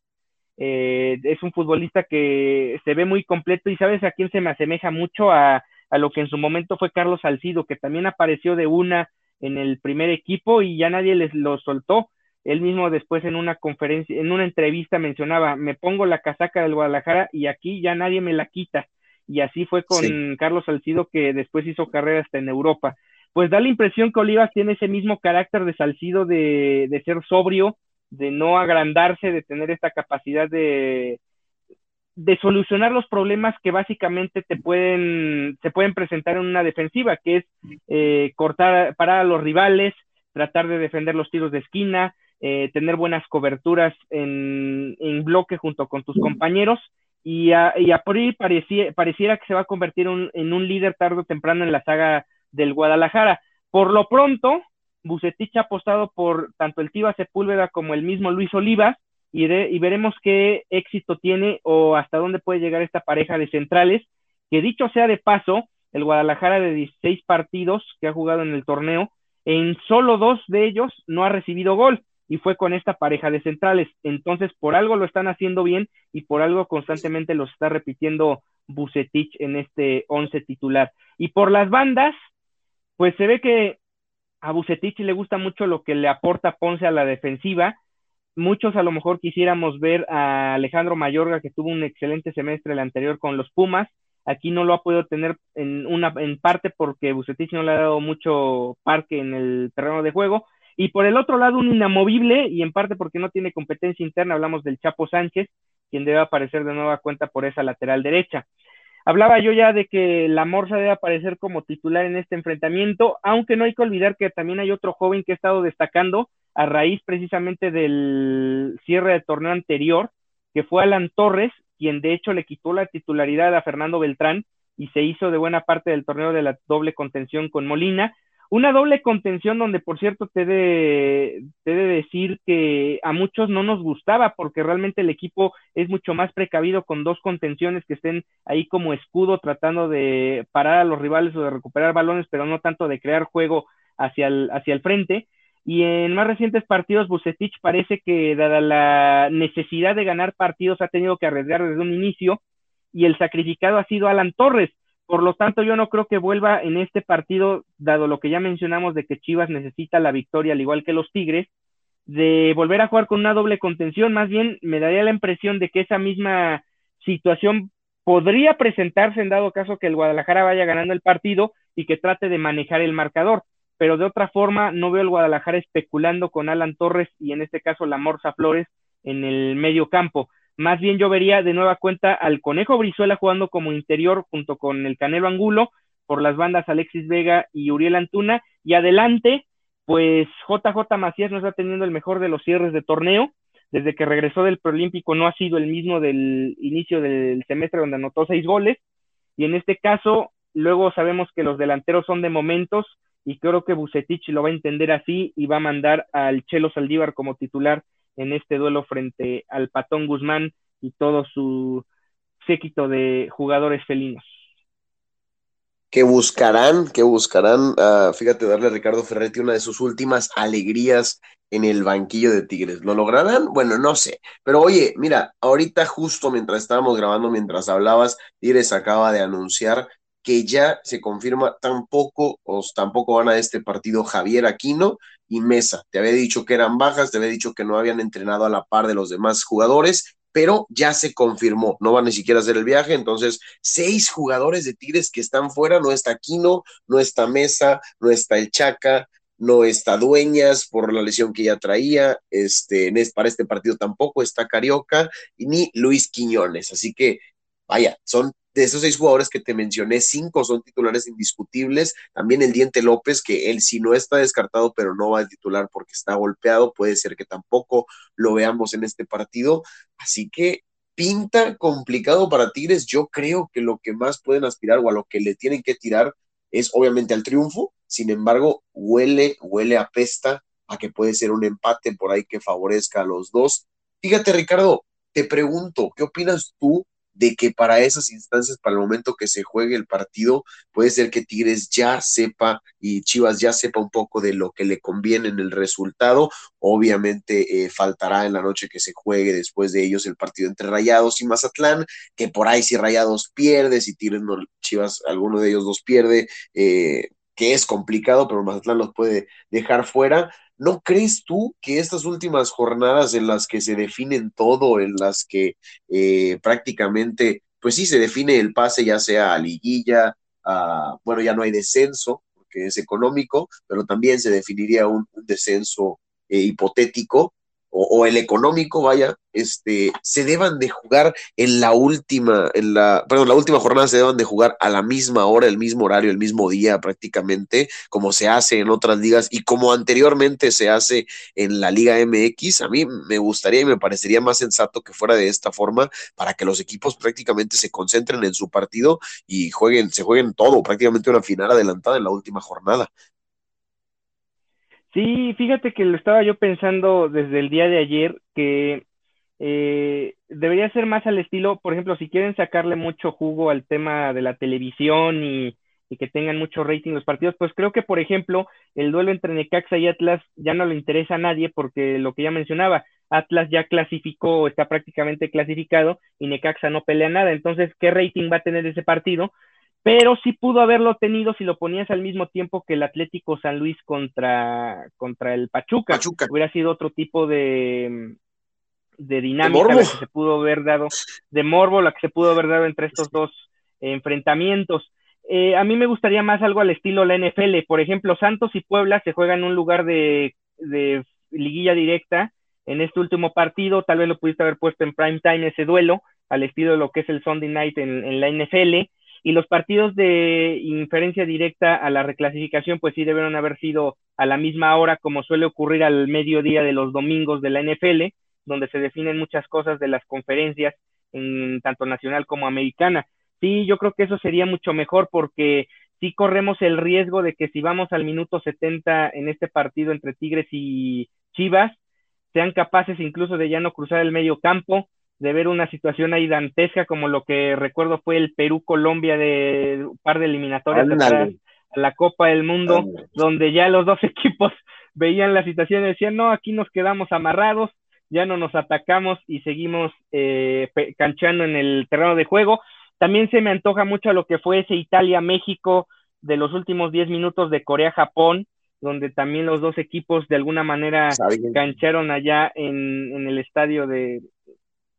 Eh, es un futbolista que se ve muy completo y sabes a quién se me asemeja mucho a, a, lo que en su momento fue Carlos Salcido, que también apareció de una en el primer equipo y ya nadie les lo soltó. Él mismo después en una conferencia, en una entrevista mencionaba, me pongo la casaca del Guadalajara y aquí ya nadie me la quita. Y así fue con Carlos Salcido que después hizo carrera hasta en Europa. Pues da la impresión que Olivas tiene ese mismo carácter de Salcido de, de ser sobrio, de no agrandarse, de tener esta capacidad de, de solucionar los problemas que básicamente te pueden, se pueden presentar en una defensiva, que es eh, cortar, parar a los rivales, tratar de defender los tiros de esquina, eh, tener buenas coberturas en, en, bloque junto con tus compañeros y a, y a priori pareciera que se va a convertir en un líder tarde o temprano en la saga del Guadalajara. Por lo pronto, Bucetich ha apostado por tanto el Tiva Sepúlveda como el mismo Luis Olivas y, y, veremos qué éxito tiene o hasta dónde puede llegar esta pareja de centrales, que dicho sea de paso, el Guadalajara de 16 partidos que ha jugado en el torneo, en solo dos de ellos no ha recibido gol. Y fue con esta pareja de centrales. Entonces, por algo lo están haciendo bien y por algo constantemente los está repitiendo Bucetich en este once titular. Y por las bandas, pues se ve que a Bucetich le gusta mucho lo que le aporta Ponce a la defensiva. Muchos a lo mejor quisiéramos ver a Alejandro Mayorga, que tuvo un excelente semestre el anterior con los Pumas. Aquí no lo ha podido tener en, una, en parte porque Bucetich no le ha dado mucho parque en el terreno de juego. Y por el otro lado, un inamovible, y en parte porque no tiene competencia interna, hablamos del Chapo Sánchez, quien debe aparecer de nueva cuenta por esa lateral derecha. Hablaba yo ya de que la Morsa debe aparecer como titular en este enfrentamiento, aunque no hay que olvidar que también hay otro joven que ha estado destacando a raíz precisamente del cierre de torneo anterior, que fue Alan Torres, quien de hecho le quitó la titularidad a Fernando Beltrán y se hizo de buena parte del torneo de la doble contención con Molina. Una doble contención donde, por cierto, te de, te de decir que a muchos no nos gustaba porque realmente el equipo es mucho más precavido con dos contenciones que estén ahí como escudo tratando de parar a los rivales o de recuperar balones, pero no tanto de crear juego hacia el, hacia el frente. Y en más recientes partidos, Bucetich parece que, dada la necesidad de ganar partidos, ha tenido que arriesgar desde un inicio y el sacrificado ha sido Alan Torres, por lo tanto, yo no creo que vuelva en este partido, dado lo que ya mencionamos de que Chivas necesita la victoria, al igual que los Tigres, de volver a jugar con una doble contención. Más bien, me daría la impresión de que esa misma situación podría presentarse en dado caso que el Guadalajara vaya ganando el partido y que trate de manejar el marcador. Pero de otra forma, no veo el Guadalajara especulando con Alan Torres y en este caso la Morsa Flores en el medio campo. Más bien yo vería de nueva cuenta al Conejo Brizuela jugando como interior junto con el Canelo Angulo, por las bandas Alexis Vega y Uriel Antuna, y adelante, pues JJ Macías no está teniendo el mejor de los cierres de torneo, desde que regresó del preolímpico no ha sido el mismo del inicio del semestre donde anotó seis goles, y en este caso, luego sabemos que los delanteros son de momentos, y creo que Bucetich lo va a entender así y va a mandar al Chelo Saldívar como titular en este duelo frente al Patón Guzmán y todo su séquito de jugadores felinos. Que buscarán, que buscarán, uh, fíjate, darle a Ricardo Ferretti una de sus últimas alegrías en el banquillo de Tigres. ¿Lo lograrán? Bueno, no sé. Pero oye, mira, ahorita justo mientras estábamos grabando, mientras hablabas, Tigres acaba de anunciar que ya se confirma tampoco, o tampoco van a este partido Javier Aquino y Mesa. Te había dicho que eran bajas, te había dicho que no habían entrenado a la par de los demás jugadores, pero ya se confirmó, no van ni siquiera a hacer el viaje, entonces seis jugadores de Tigres que están fuera, no está Aquino, no está Mesa, no está el Chaca, no está Dueñas por la lesión que ya traía, este, para este partido tampoco está Carioca, ni Luis Quiñones, así que vaya, son de esos seis jugadores que te mencioné, cinco son titulares indiscutibles. También el Diente López, que él si no está descartado, pero no va a titular porque está golpeado, puede ser que tampoco lo veamos en este partido. Así que pinta complicado para Tigres. Yo creo que lo que más pueden aspirar o a lo que le tienen que tirar es obviamente al triunfo. Sin embargo, huele, huele a pesta a que puede ser un empate por ahí que favorezca a los dos. Fíjate, Ricardo, te pregunto, ¿qué opinas tú de que para esas instancias, para el momento que se juegue el partido, puede ser que Tigres ya sepa y Chivas ya sepa un poco de lo que le conviene en el resultado. Obviamente eh, faltará en la noche que se juegue después de ellos el partido entre Rayados y Mazatlán, que por ahí si Rayados pierde, si Tigres no, Chivas, alguno de ellos dos pierde, eh, que es complicado, pero Mazatlán los puede dejar fuera. ¿No crees tú que estas últimas jornadas en las que se definen todo, en las que eh, prácticamente, pues sí, se define el pase ya sea a liguilla, a, bueno, ya no hay descenso, porque es económico, pero también se definiría un, descenso eh, hipotético, o, el económico, vaya, este, se deban de jugar en la última, en la, perdón, la última jornada se deban de jugar a la misma hora, el mismo horario, el mismo día prácticamente, como se hace en otras ligas y como anteriormente se hace en la Liga MX. A mí me gustaría y me parecería más sensato que fuera de esta forma para que los equipos prácticamente se concentren en su partido y jueguen, se jueguen todo, prácticamente una final adelantada en la última jornada. Sí, fíjate que lo estaba yo pensando desde el día de ayer que eh, debería ser más al estilo, por ejemplo, si quieren sacarle mucho jugo al tema de la televisión y, y que tengan mucho rating los partidos, pues creo que, por ejemplo, el duelo entre Necaxa y Atlas ya no le interesa a nadie porque lo que ya mencionaba, Atlas ya clasificó, está prácticamente clasificado y Necaxa no pelea nada, entonces, ¿qué rating va a tener ese partido? Pero sí pudo haberlo tenido si lo ponías al mismo tiempo que el Atlético San Luis contra, contra el Pachuca. Pachuca. Hubiera sido otro tipo de, de dinámica la que se pudo haber dado, de morbo, la que se pudo haber dado entre estos dos enfrentamientos. Eh, a mí me gustaría más algo al estilo la NFL. Por ejemplo, Santos y Puebla se juegan en un lugar de, de liguilla directa en este último partido. Tal vez lo pudiste haber puesto en prime time ese duelo, al estilo de lo que es el Sunday night en, en la NFL. Y los partidos de inferencia directa a la reclasificación, pues sí debieron haber sido a la misma hora, como suele ocurrir al mediodía de los domingos de la NFL donde se definen muchas cosas de las conferencias, en tanto nacional como americana. Sí, yo creo que eso sería mucho mejor porque sí corremos el riesgo de que si vamos al minuto 70 en este partido entre Tigres y Chivas, sean capaces incluso de ya no cruzar el medio campo, de ver una situación ahí dantesca como lo que recuerdo fue el Perú-Colombia de un par de eliminatorias atrás a la Copa del Mundo, donde ya los dos equipos veían la situación y decían, no, aquí nos quedamos amarrados, ya no nos atacamos y seguimos eh, canchando en el terreno de juego. También se me antoja mucho lo que fue ese Italia-México de los últimos 10 minutos de Corea-Japón, donde también los dos equipos de alguna manera cancharon allá en, en, el estadio de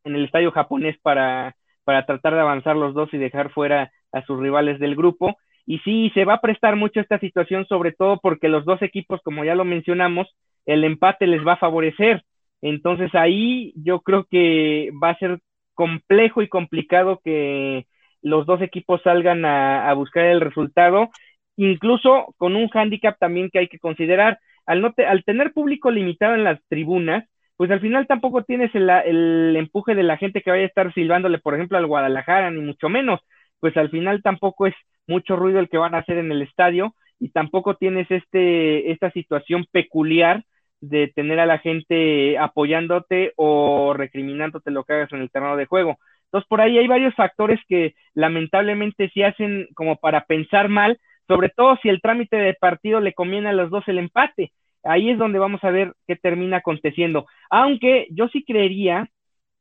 en el estadio japonés para, para tratar de avanzar los dos y dejar fuera a sus rivales del grupo. Y sí, se va a prestar mucho esta situación, sobre todo porque los dos equipos, como ya lo mencionamos, el empate les va a favorecer. Entonces ahí yo creo que va a ser complejo y complicado que los dos equipos salgan a, buscar el resultado, incluso con un hándicap también que hay que considerar. Al, no al tener público limitado en las tribunas, pues al final tampoco tienes el, empuje de la gente que vaya a estar silbándole, por ejemplo, al Guadalajara, ni mucho menos, pues al final tampoco es mucho ruido el que van a hacer en el estadio y tampoco tienes este, esta situación peculiar de tener a la gente apoyándote o recriminándote lo que hagas en el terreno de juego. Entonces, por ahí hay varios factores que lamentablemente sí hacen como para pensar mal, sobre todo si el trámite de partido le conviene a los dos el empate. Ahí es donde vamos a ver qué termina aconteciendo. Aunque yo sí creería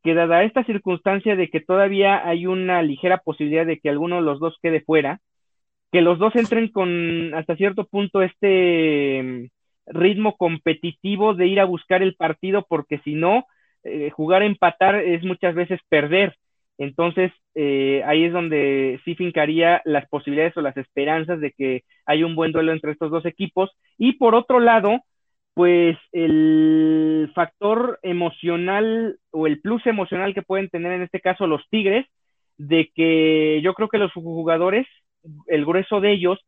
que dada esta circunstancia de que todavía hay una ligera posibilidad de que alguno de los dos quede fuera, que los dos entren con hasta cierto punto este ritmo competitivo de ir a buscar el partido, porque si no, eh, jugar a empatar es muchas veces perder. Entonces, eh, ahí es donde sí fincaría las posibilidades o las esperanzas de que haya un buen duelo entre estos dos equipos. Y por otro lado, pues el factor emocional o el plus emocional que pueden tener en este caso los Tigres, de que yo creo que los jugadores, el grueso de ellos,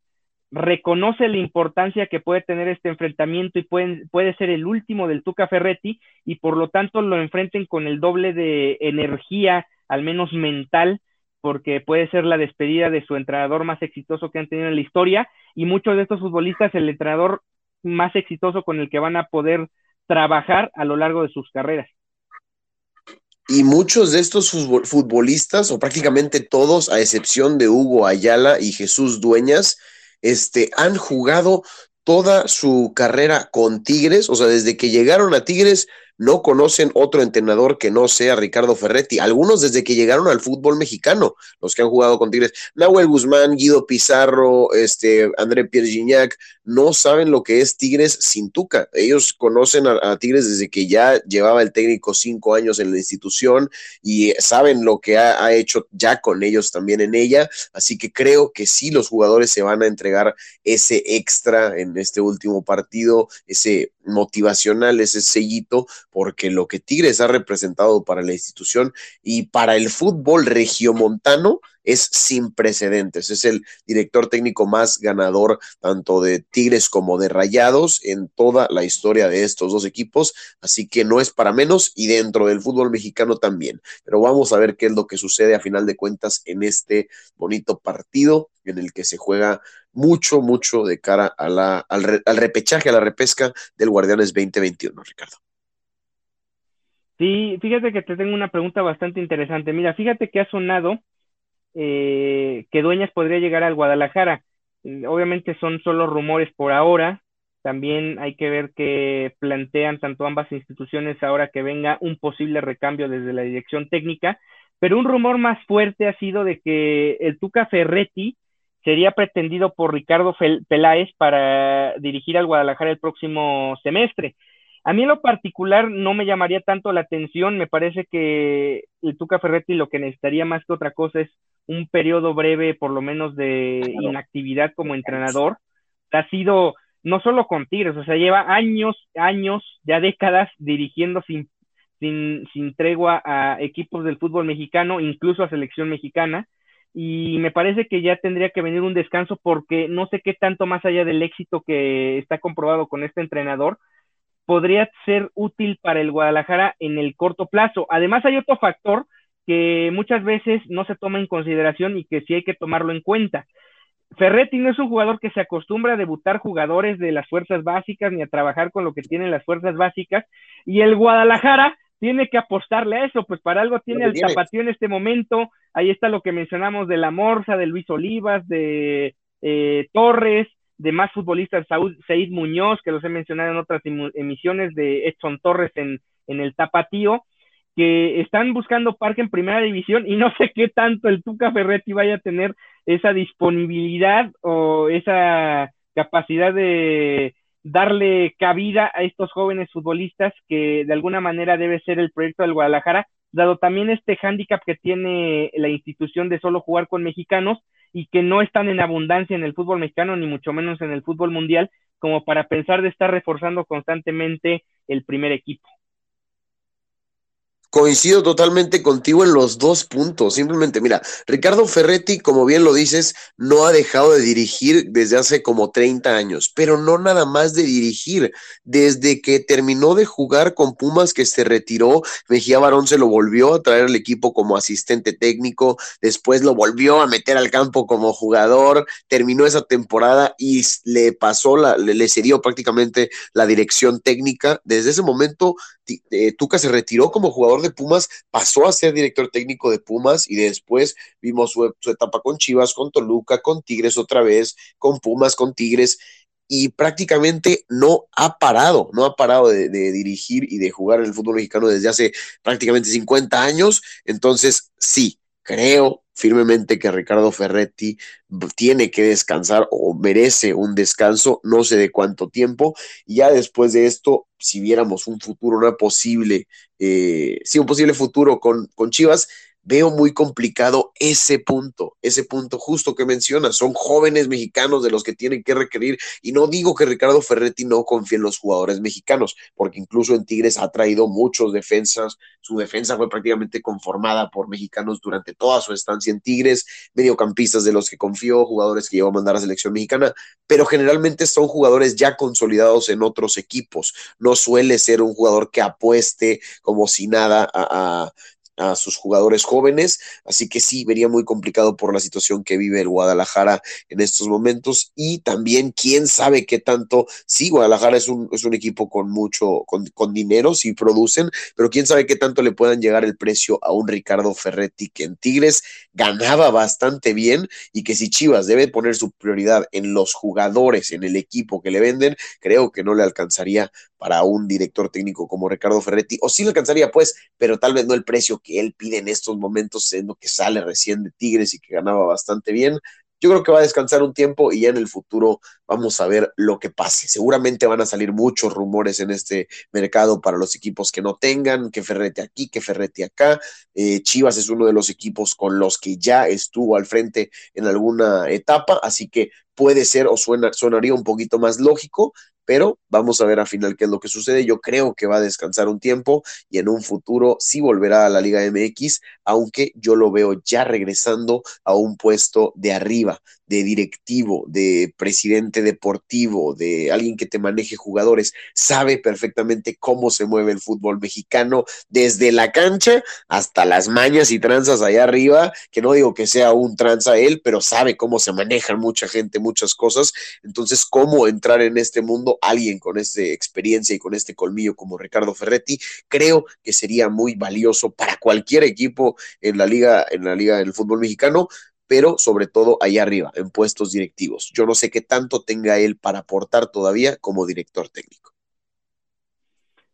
reconoce la importancia que puede tener este enfrentamiento y puede ser el último del Tuca Ferretti y por lo tanto lo enfrenten con el doble de energía, al menos mental, porque puede ser la despedida de su entrenador más exitoso que han tenido en la historia. Y muchos de estos futbolistas el entrenador más exitoso con el que van a poder trabajar a lo largo de sus carreras. Y muchos de estos futbolistas, o prácticamente todos, a excepción de Hugo Ayala y Jesús Dueñas, este, han jugado toda su carrera con Tigres, o sea, desde que llegaron a Tigres no conocen otro entrenador que no sea Ricardo Ferretti. Algunos desde que llegaron al fútbol mexicano, los que han jugado con Tigres, Nahuel Guzmán, Guido Pizarro, este, André Pierre Gignac, no saben lo que es Tigres sin Tuca. Ellos conocen a, Tigres desde que ya llevaba el técnico cinco años en la institución y saben lo que ha, ha hecho ya con ellos también en ella. Así que creo que sí los jugadores se van a entregar ese extra en este último partido, ese motivacional, ese sellito, porque lo que Tigres ha representado para la institución y para el fútbol regiomontano es sin precedentes. Es el director técnico más ganador tanto de Tigres como de Rayados en toda la historia de estos dos equipos, así que no es para menos y dentro del fútbol mexicano también. Pero vamos a ver qué es lo que sucede a final de cuentas en este bonito partido en el que se juega mucho, mucho de cara al, al repechaje, a la repesca del Guardianes 2021, Ricardo. Sí, fíjate que te tengo una pregunta bastante interesante. Mira, fíjate que ha sonado eh, que Dueñas podría llegar al Guadalajara. obviamente son solo rumores por ahora. También hay que ver que plantean tanto ambas instituciones ahora que venga un posible recambio desde la dirección técnica. Pero un rumor más fuerte ha sido de que el Tuca Ferretti sería pretendido por Ricardo Peláez para dirigir al Guadalajara el próximo semestre. A mí en lo particular no me llamaría tanto la atención, me parece que el Tuca Ferretti lo que necesitaría más que otra cosa es un periodo breve, por lo menos, de inactividad como entrenador. Ha sido no solo con Tigres, o sea, lleva años, años, ya décadas dirigiendo sin, sin, sin tregua a equipos del fútbol mexicano, incluso a selección mexicana y me parece que ya tendría que venir un descanso porque no sé qué tanto más allá del éxito que está comprobado con este entrenador podría ser útil para el Guadalajara en el corto plazo. Además hay otro factor que muchas veces no se toma en consideración y que sí hay que tomarlo en cuenta. Ferretti no es un jugador que se acostumbra a debutar jugadores de las fuerzas básicas ni a trabajar con lo que tienen las fuerzas básicas y el Guadalajara tiene que apostarle a eso, pues para algo tiene el tapatío en este momento, ahí está lo que mencionamos de la Morsa, de Luis Olivas, de eh, Torres, de más futbolistas, Saúl, Said Muñoz, que los he mencionado en otras emisiones, de Edson Torres en, en el tapatío, que están buscando parque en primera división y no sé qué tanto el Tuca Ferretti vaya a tener esa disponibilidad o esa capacidad de darle cabida a estos jóvenes futbolistas que de alguna manera debe ser el proyecto del Guadalajara, dado también este hándicap que tiene la institución de solo jugar con mexicanos y que no están en abundancia en el fútbol mexicano, ni mucho menos en el fútbol mundial, como para pensar de estar reforzando constantemente el primer equipo. Coincido totalmente contigo en los dos puntos. Simplemente, mira, Ricardo Ferretti, como bien lo dices, no ha dejado de dirigir desde hace como 30 años, pero no nada más de dirigir. Desde que terminó de jugar con Pumas, que se retiró, Mejía Barón se lo volvió a traer al equipo como asistente técnico, después lo volvió a meter al campo como jugador, terminó esa temporada y le pasó, la, le, cedió prácticamente la dirección técnica. Desde ese momento eh, Tuca se retiró como jugador de Pumas, pasó a ser director técnico de Pumas y después vimos su, etapa con Chivas, con Toluca, con Tigres otra vez, con Pumas, con Tigres y prácticamente no ha parado, no ha parado de, de, dirigir y de jugar en el fútbol mexicano desde hace prácticamente 50 años. Entonces, sí, creo firmemente que Ricardo Ferretti tiene que descansar o merece un descanso, no sé de cuánto tiempo. Y ya después de esto, si viéramos un futuro, una posible, eh, sí, un posible futuro con, con Chivas, veo muy complicado ese punto, ese punto justo que mencionas. Son jóvenes mexicanos de los que tienen que requerir. Y no digo que Ricardo Ferretti no confíe en los jugadores mexicanos, porque incluso en Tigres ha traído muchos defensas. Su defensa fue prácticamente conformada por mexicanos durante toda su estancia en Tigres, mediocampistas de los que confió, jugadores que llevó a mandar a selección mexicana, pero generalmente son jugadores ya consolidados en otros equipos. No suele ser un jugador que apueste como si nada a a sus jugadores jóvenes, así que sí, vería muy complicado por la situación que vive el Guadalajara en estos momentos y también quién sabe qué tanto, sí, Guadalajara es un, es un equipo con mucho, con, con dinero, sí producen, pero quién sabe qué tanto le puedan llegar el precio a un Ricardo Ferretti que en Tigres ganaba bastante bien y que si Chivas debe poner su prioridad en los jugadores, en el equipo que le venden, creo que no le alcanzaría para un director técnico como Ricardo Ferretti, o sí le alcanzaría pues, pero tal vez no el precio que él pide en estos momentos, siendo que sale recién de Tigres y que ganaba bastante bien. Yo creo que va a descansar un tiempo y ya en el futuro vamos a ver lo que pase. Seguramente van a salir muchos rumores en este mercado para los equipos que no tengan, que Ferretti aquí, que Ferretti acá. Eh, Chivas es uno de los equipos con los que ya estuvo al frente en alguna etapa, así que puede ser o suena, sonaría un poquito más lógico, pero vamos a ver al final qué es lo que sucede. Yo creo que va a descansar un tiempo y en un futuro sí volverá a la Liga MX, aunque yo lo veo ya regresando a un puesto de arriba, de directivo, de presidente deportivo, de alguien que te maneje jugadores, sabe perfectamente cómo se mueve el fútbol mexicano desde la cancha hasta las mañas y tranzas allá arriba, que no digo que sea un tranza él, pero sabe cómo se manejan mucha gente, muchas cosas. Entonces, cómo entrar en este mundo alguien con esta experiencia y con este colmillo como Ricardo Ferretti, creo que sería muy valioso para cualquier equipo en la liga, en la liga del fútbol mexicano pero sobre todo ahí arriba, en puestos directivos. Yo no sé qué tanto tenga él para aportar todavía como director técnico.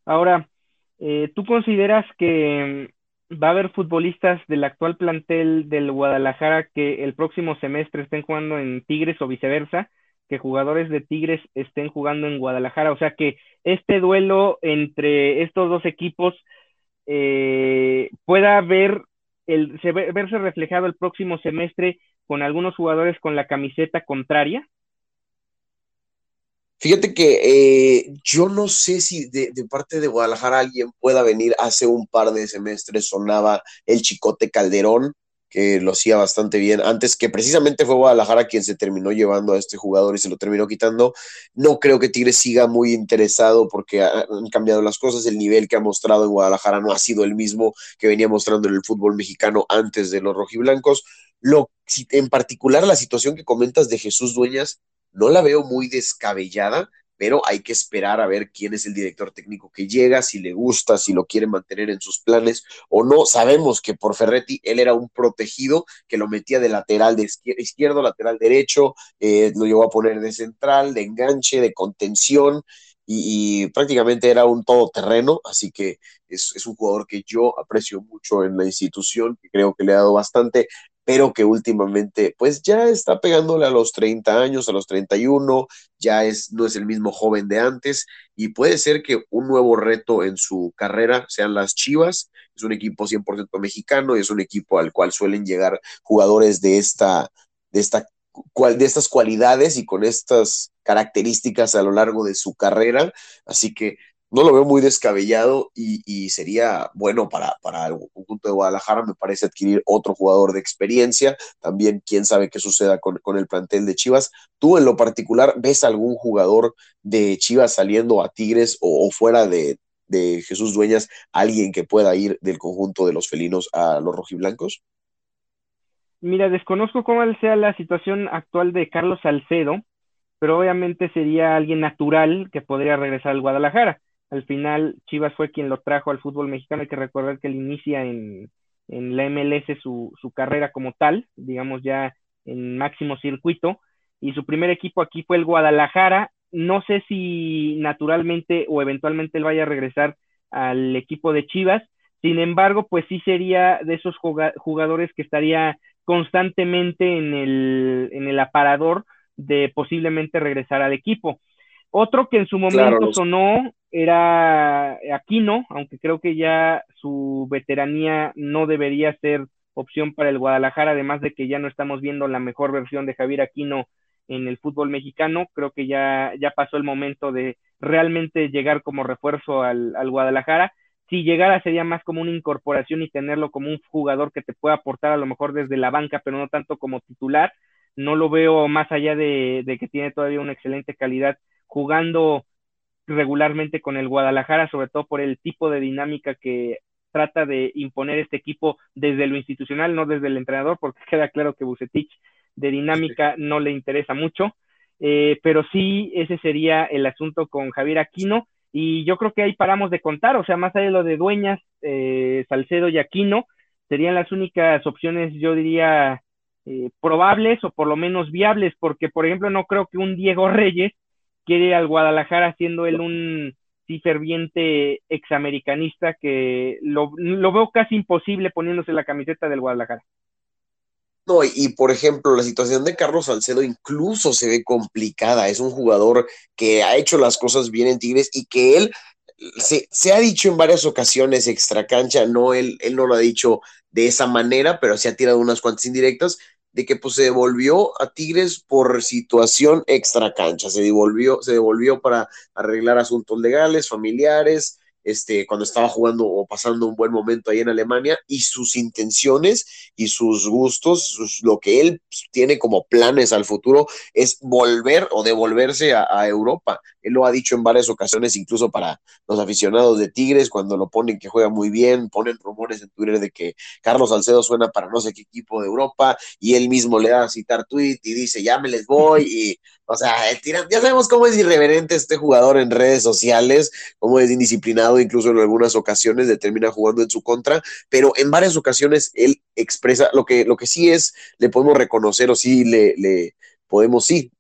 Ahora, eh, ¿tú consideras que va a haber futbolistas del actual plantel del Guadalajara que el próximo semestre estén jugando en Tigres o viceversa? Que jugadores de Tigres estén jugando en Guadalajara. O sea que este duelo entre estos dos equipos eh, pueda ver el, verse reflejado el próximo semestre con algunos jugadores con la camiseta contraria. Fíjate que eh, yo no sé si de, parte de Guadalajara alguien pueda venir. Hace un par de semestres sonaba el Chicote Calderón, que lo hacía bastante bien, antes que precisamente fue Guadalajara quien se terminó llevando a este jugador y se lo terminó quitando. No creo que Tigres siga muy interesado porque han cambiado las cosas, el nivel que ha mostrado en Guadalajara no ha sido el mismo que venía mostrando en el fútbol mexicano antes de los rojiblancos. Lo, en particular la situación que comentas de Jesús Dueñas, no la veo muy descabellada, pero hay que esperar a ver quién es el director técnico que llega, si le gusta, si lo quiere mantener en sus planes o no. Sabemos que por Ferretti él era un protegido que lo metía de lateral de izquierdo, lateral derecho, eh, lo llevó a poner de central, de enganche, de contención. Y, prácticamente era un todoterreno, así que es, es, un jugador que yo aprecio mucho en la institución, que creo que le ha dado bastante pero que últimamente pues ya está pegándole a los 30 años, a los 31, ya es, no es el mismo joven de antes y puede ser que un nuevo reto en su carrera sean las Chivas, es un equipo 100% mexicano y es un equipo al cual suelen llegar jugadores de esta, de esta de estas cualidades y con estas características a lo largo de su carrera. Así que no lo veo muy descabellado y, sería bueno para, para, el conjunto de Guadalajara, me parece adquirir otro jugador de experiencia, también quién sabe qué suceda con, el plantel de Chivas. ¿Tú en lo particular ves algún jugador de Chivas saliendo a Tigres o, fuera de, de, Jesús Dueñas, alguien que pueda ir del conjunto de los felinos a los rojiblancos? Mira, desconozco cómo sea la situación actual de Carlos Salcedo, pero obviamente sería alguien natural que podría regresar al Guadalajara al final Chivas fue quien lo trajo al fútbol mexicano. Hay que recordar que él inicia en, en la MLS su, su, carrera como tal, digamos ya en máximo circuito, y su primer equipo aquí fue el Guadalajara. No sé si naturalmente o eventualmente él vaya a regresar al equipo de Chivas, sin embargo, pues sí sería de esos jugadores que estaría constantemente en el, en el aparador de posiblemente regresar al equipo. Otro que en su momento sonó era Aquino, aunque creo que ya su veteranía no debería ser opción para el Guadalajara, además de que ya no estamos viendo la mejor versión de Javier Aquino en el fútbol mexicano, creo que ya, ya pasó el momento de realmente llegar como refuerzo al, al Guadalajara. Si llegara sería más como una incorporación y tenerlo como un jugador que te pueda aportar a lo mejor desde la banca, pero no tanto como titular. No lo veo más allá de, de que tiene todavía una excelente calidad jugando regularmente con el Guadalajara, sobre todo por el tipo de dinámica que trata de imponer este equipo desde lo institucional, no desde el entrenador, porque queda claro que Bucetich de dinámica no le interesa mucho, eh, pero sí ese sería el asunto con Javier Aquino. Y yo creo que ahí paramos de contar, o sea, más allá de lo de Dueñas, eh, Salcedo y Aquino, serían las únicas opciones, yo diría, eh, probables o por lo menos viables, porque por ejemplo no creo que un Diego Reyes quiere ir al Guadalajara siendo él un sí ferviente examericanista que lo, lo veo casi imposible poniéndose la camiseta del Guadalajara. No, y, por ejemplo, la situación de Carlos Salcedo incluso se ve complicada. Es un jugador que ha hecho las cosas bien en Tigres y que él se, se ha dicho en varias ocasiones extra cancha, no, él, él no lo ha dicho de esa manera, pero se ha tirado unas cuantas indirectas, de que pues se devolvió a Tigres por situación extra cancha, se devolvió, se devolvió para arreglar asuntos legales, familiares, este, cuando estaba jugando o pasando un buen momento ahí en Alemania y sus intenciones y sus gustos, lo que él tiene como planes al futuro es volver o devolverse a, Europa. Él lo ha dicho en varias ocasiones, incluso para los aficionados de Tigres, cuando lo ponen que juega muy bien, ponen rumores en Twitter de que Carlos Salcedo suena para no sé qué equipo de Europa y él mismo le da a citar tweet y dice, ya me les voy y O sea, ya sabemos cómo es irreverente este jugador en redes sociales, cómo es indisciplinado, incluso en algunas ocasiones le termina jugando en su contra, pero en varias ocasiones él expresa lo que, lo que sí es, le podemos reconocer o sí le, le podemos, sí,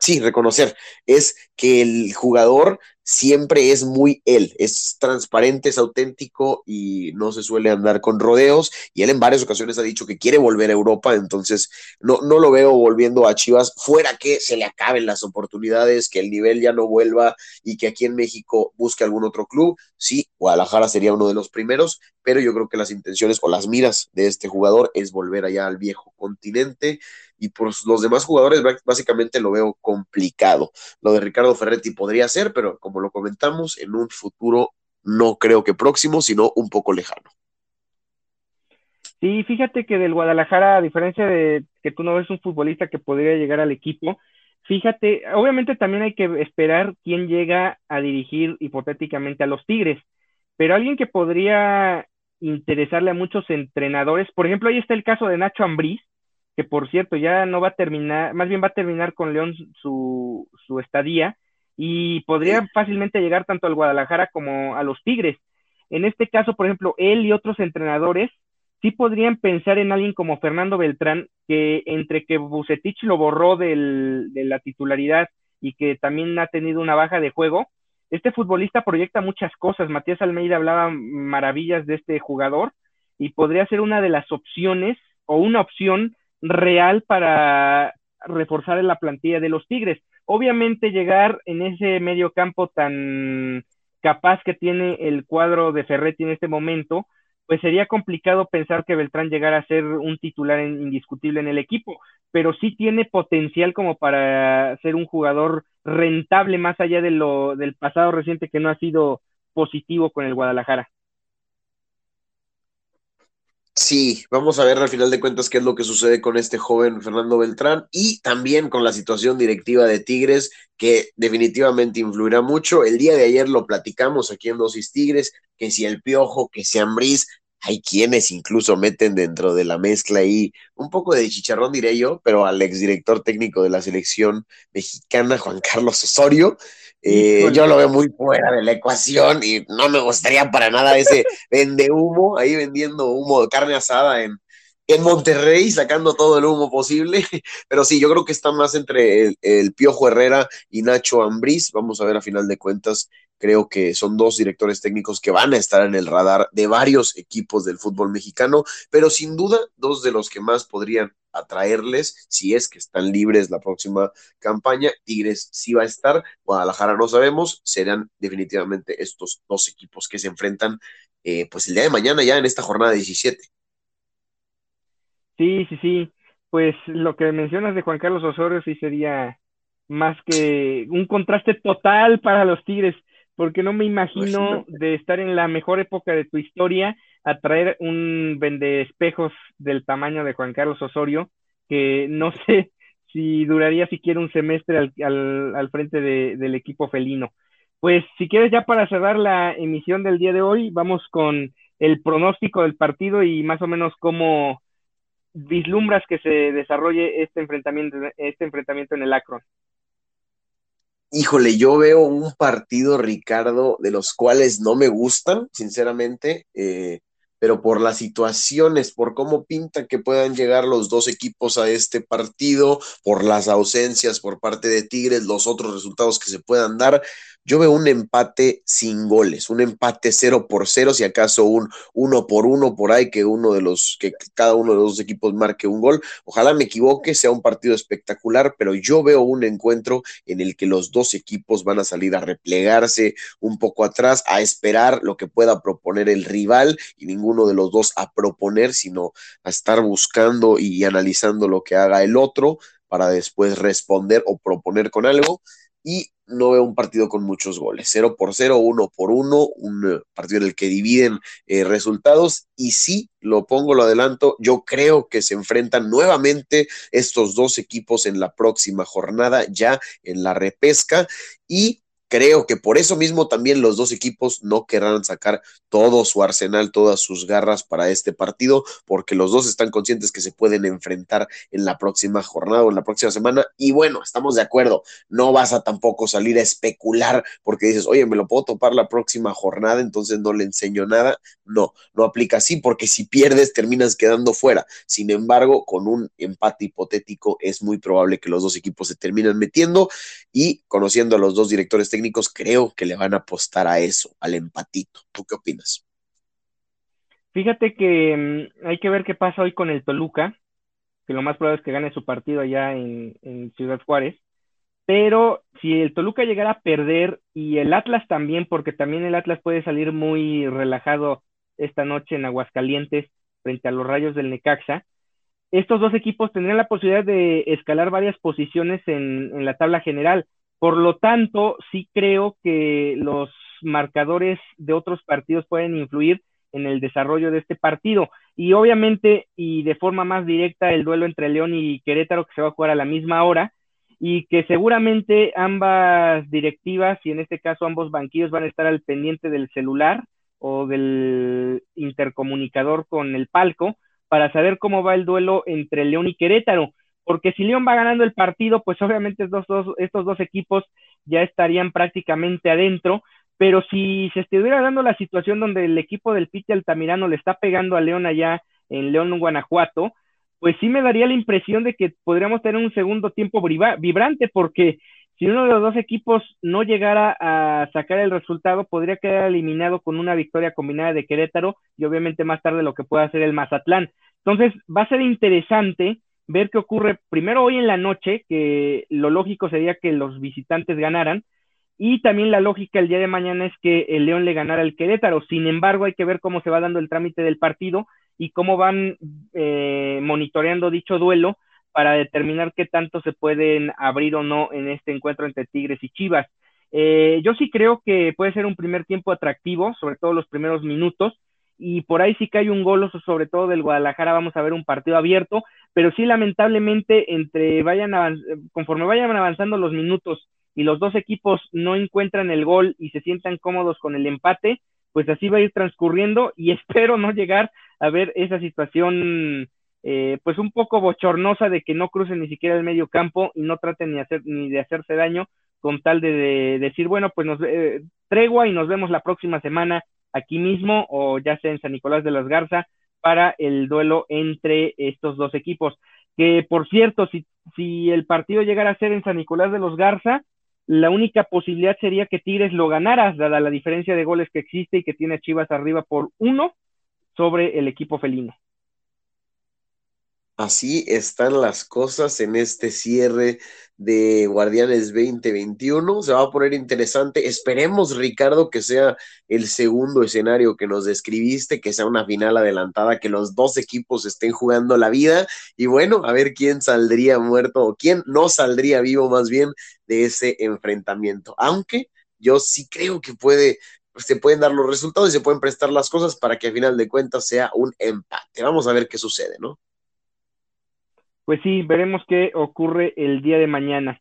sí, reconocer, es que el jugador siempre es muy él, es transparente, es auténtico y no se suele andar con rodeos. Y él en varias ocasiones ha dicho que quiere volver a Europa, entonces no, no lo veo volviendo a Chivas, fuera que se le acaben las oportunidades, que el nivel ya no vuelva y que aquí en México busque algún otro club. Sí, Guadalajara sería uno de los primeros, pero yo creo que las intenciones o las miras de este jugador es volver allá al viejo continente y por los demás jugadores básicamente lo veo complicado. Lo de Ricardo Ferretti podría ser, pero como lo comentamos, en un futuro no creo que próximo, sino un poco lejano. Sí, fíjate que del Guadalajara, a diferencia de que tú no ves un futbolista que podría llegar al equipo, fíjate, obviamente también hay que esperar quién llega a dirigir hipotéticamente a los Tigres, pero alguien que podría interesarle a muchos entrenadores, por ejemplo, ahí está el caso de Nacho Ambriz, que por cierto ya no va a terminar, más bien va a terminar con León su, su estadía y podría fácilmente llegar tanto al Guadalajara como a los Tigres. En este caso, por ejemplo, él y otros entrenadores sí podrían pensar en alguien como Fernando Beltrán, que entre que Bucetich lo borró del, de la titularidad y que también ha tenido una baja de juego, este futbolista proyecta muchas cosas. Matías Almeida hablaba maravillas de este jugador y podría ser una de las opciones o una opción real para reforzar la plantilla de los Tigres. Obviamente llegar en ese medio campo tan capaz que tiene el cuadro de Ferretti en este momento, pues sería complicado pensar que Beltrán llegara a ser un titular indiscutible en el equipo, pero sí tiene potencial como para ser un jugador rentable más allá de lo del pasado reciente que no ha sido positivo con el Guadalajara. Sí, vamos a ver al final de cuentas qué es lo que sucede con este joven Fernando Beltrán y también con la situación directiva de Tigres, que definitivamente influirá mucho. El día de ayer lo platicamos aquí en Dosis Tigres, que si el Piojo, que si Ambriz, hay quienes incluso meten dentro de la mezcla ahí un poco de chicharrón, diré yo, pero al exdirector técnico de la selección mexicana, Juan Carlos Osorio, eh, yo lo veo muy fuera de la ecuación y no me gustaría para nada ese vende humo, ahí vendiendo humo de carne asada en, en Monterrey, sacando todo el humo posible. Pero sí, yo creo que está más entre el, Piojo Herrera y Nacho Ambriz. Vamos a ver a final de cuentas. Creo que son dos directores técnicos que van a estar en el radar de varios equipos del fútbol mexicano, pero sin duda dos de los que más podrían atraerles si es que están libres la próxima campaña. Tigres sí va a estar, Guadalajara no sabemos, serán definitivamente estos dos equipos que se enfrentan eh, pues el día de mañana ya en esta jornada 17. Sí, sí, sí. Pues lo que mencionas de Juan Carlos Osorio sí sería más que un contraste total para los Tigres, porque no me imagino de estar en la mejor época de tu historia a traer un vende espejos del tamaño de Juan Carlos Osorio, que no sé si duraría siquiera un semestre al, al, al frente de, del equipo felino. Pues si quieres ya para cerrar la emisión del día de hoy, vamos con el pronóstico del partido y más o menos cómo vislumbras que se desarrolle este enfrentamiento, este enfrentamiento en el Akron. Híjole, yo veo un partido, Ricardo, de los cuales no me gustan, sinceramente. Eh, pero por las situaciones, por cómo pinta que puedan llegar los dos equipos a este partido, por las ausencias por parte de Tigres, los otros resultados que se puedan dar, yo veo un empate sin goles, un empate cero por cero, si acaso un uno por uno por ahí, que uno de los, que cada uno de los equipos marque un gol. Ojalá me equivoque, sea un partido espectacular, pero yo veo un encuentro en el que los dos equipos van a salir a replegarse un poco atrás, a esperar lo que pueda proponer el rival y ninguno de los dos a proponer, sino a estar buscando y analizando lo que haga el otro para después responder o proponer con algo. Y no veo un partido con muchos goles. 0 por 0, 1 por 1, un eh, partido en el que dividen eh, resultados. Y sí, lo pongo, lo adelanto, yo creo que se enfrentan nuevamente estos dos equipos en la próxima jornada, ya en la repesca. Y Creo que por eso mismo también los dos equipos no querrán sacar todo su arsenal, todas sus garras para este partido, porque los dos están conscientes que se pueden enfrentar en la próxima jornada o en la próxima semana. Y bueno, estamos de acuerdo, no vas a tampoco salir a especular porque dices, oye, me lo puedo topar la próxima jornada, entonces no le enseño nada. No, no aplica así, porque si pierdes terminas quedando fuera. Sin embargo, con un empate hipotético es muy probable que los dos equipos se terminen metiendo y conociendo a los dos directores técnicos, creo que le van a apostar a eso, al empatito. ¿Tú qué opinas? Fíjate que mm, hay que ver qué pasa hoy con el Toluca, que lo más probable es que gane su partido allá en, Ciudad Juárez. Pero si el Toluca llegara a perder y el Atlas también, porque también el Atlas puede salir muy relajado esta noche en Aguascalientes frente a los Rayos del Necaxa, estos dos equipos tendrían la posibilidad de escalar varias posiciones en la tabla general. Por lo tanto, sí creo que los marcadores de otros partidos pueden influir en el desarrollo de este partido. Y obviamente, y de forma más directa, el duelo entre León y Querétaro, que se va a jugar a la misma hora, y que seguramente ambas directivas, y en este caso ambos banquillos, van a estar al pendiente del celular o del intercomunicador con el palco para saber cómo va el duelo entre León y Querétaro porque si León va ganando el partido, pues obviamente estos dos, equipos ya estarían prácticamente adentro, pero si se estuviera dando la situación donde el equipo del Pite Altamirano le está pegando a León allá en León, Guanajuato, pues sí me daría la impresión de que podríamos tener un segundo tiempo vibrante, porque si uno de los dos equipos no llegara a sacar el resultado, podría quedar eliminado con una victoria combinada de Querétaro y obviamente más tarde lo que pueda hacer el Mazatlán. Entonces, va a ser interesante ver qué ocurre primero hoy en la noche, que lo lógico sería que los visitantes ganaran, y también la lógica el día de mañana es que el León le ganara al Querétaro. Sin embargo, hay que ver cómo se va dando el trámite del partido y cómo van eh, monitoreando dicho duelo para determinar qué tanto se pueden abrir o no en este encuentro entre Tigres y Chivas. Eh, yo sí creo que puede ser un primer tiempo atractivo, sobre todo los primeros minutos, y por ahí sí que hay un goloso, sobre todo del Guadalajara, vamos a ver un partido abierto, pero sí lamentablemente entre vayan conforme vayan avanzando los minutos y los dos equipos no encuentran el gol y se sientan cómodos con el empate, pues así va a ir transcurriendo y espero no llegar a ver esa situación eh, pues un poco bochornosa de que no crucen ni siquiera el medio campo y no traten ni, hacer, ni de hacerse daño con tal de, decir, bueno, pues nos eh, tregua y nos vemos la próxima semana aquí mismo o ya sea en San Nicolás de las Garza para el duelo entre estos dos equipos. Que por cierto, si, si el partido llegara a ser en San Nicolás de los Garza, la única posibilidad sería que Tigres lo ganara, dada la diferencia de goles que existe y que tiene Chivas arriba por uno sobre el equipo felino. Así están las cosas en este cierre de Guardianes 2021. Se va a poner interesante. Esperemos, Ricardo, que sea el segundo escenario que nos describiste, que sea una final adelantada, que los dos equipos estén jugando la vida y bueno, a ver quién saldría muerto o quién no saldría vivo más bien de ese enfrentamiento. Aunque yo sí creo que puede se pueden dar los resultados y se pueden prestar las cosas para que a final de cuentas sea un empate. Vamos a ver qué sucede, ¿no? Pues sí, veremos qué ocurre el día de mañana.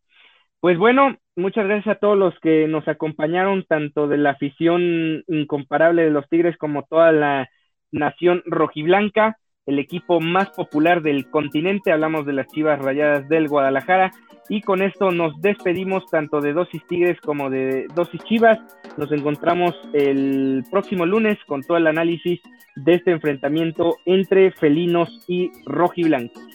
Pues bueno, muchas gracias a todos los que nos acompañaron, tanto de la afición incomparable de los Tigres como toda la nación rojiblanca, el equipo más popular del continente. Hablamos de las Chivas Rayadas del Guadalajara. Y con esto nos despedimos tanto de Dosis Tigres como de Dosis Chivas. Nos encontramos el próximo lunes con todo el análisis de este enfrentamiento entre felinos y rojiblancos.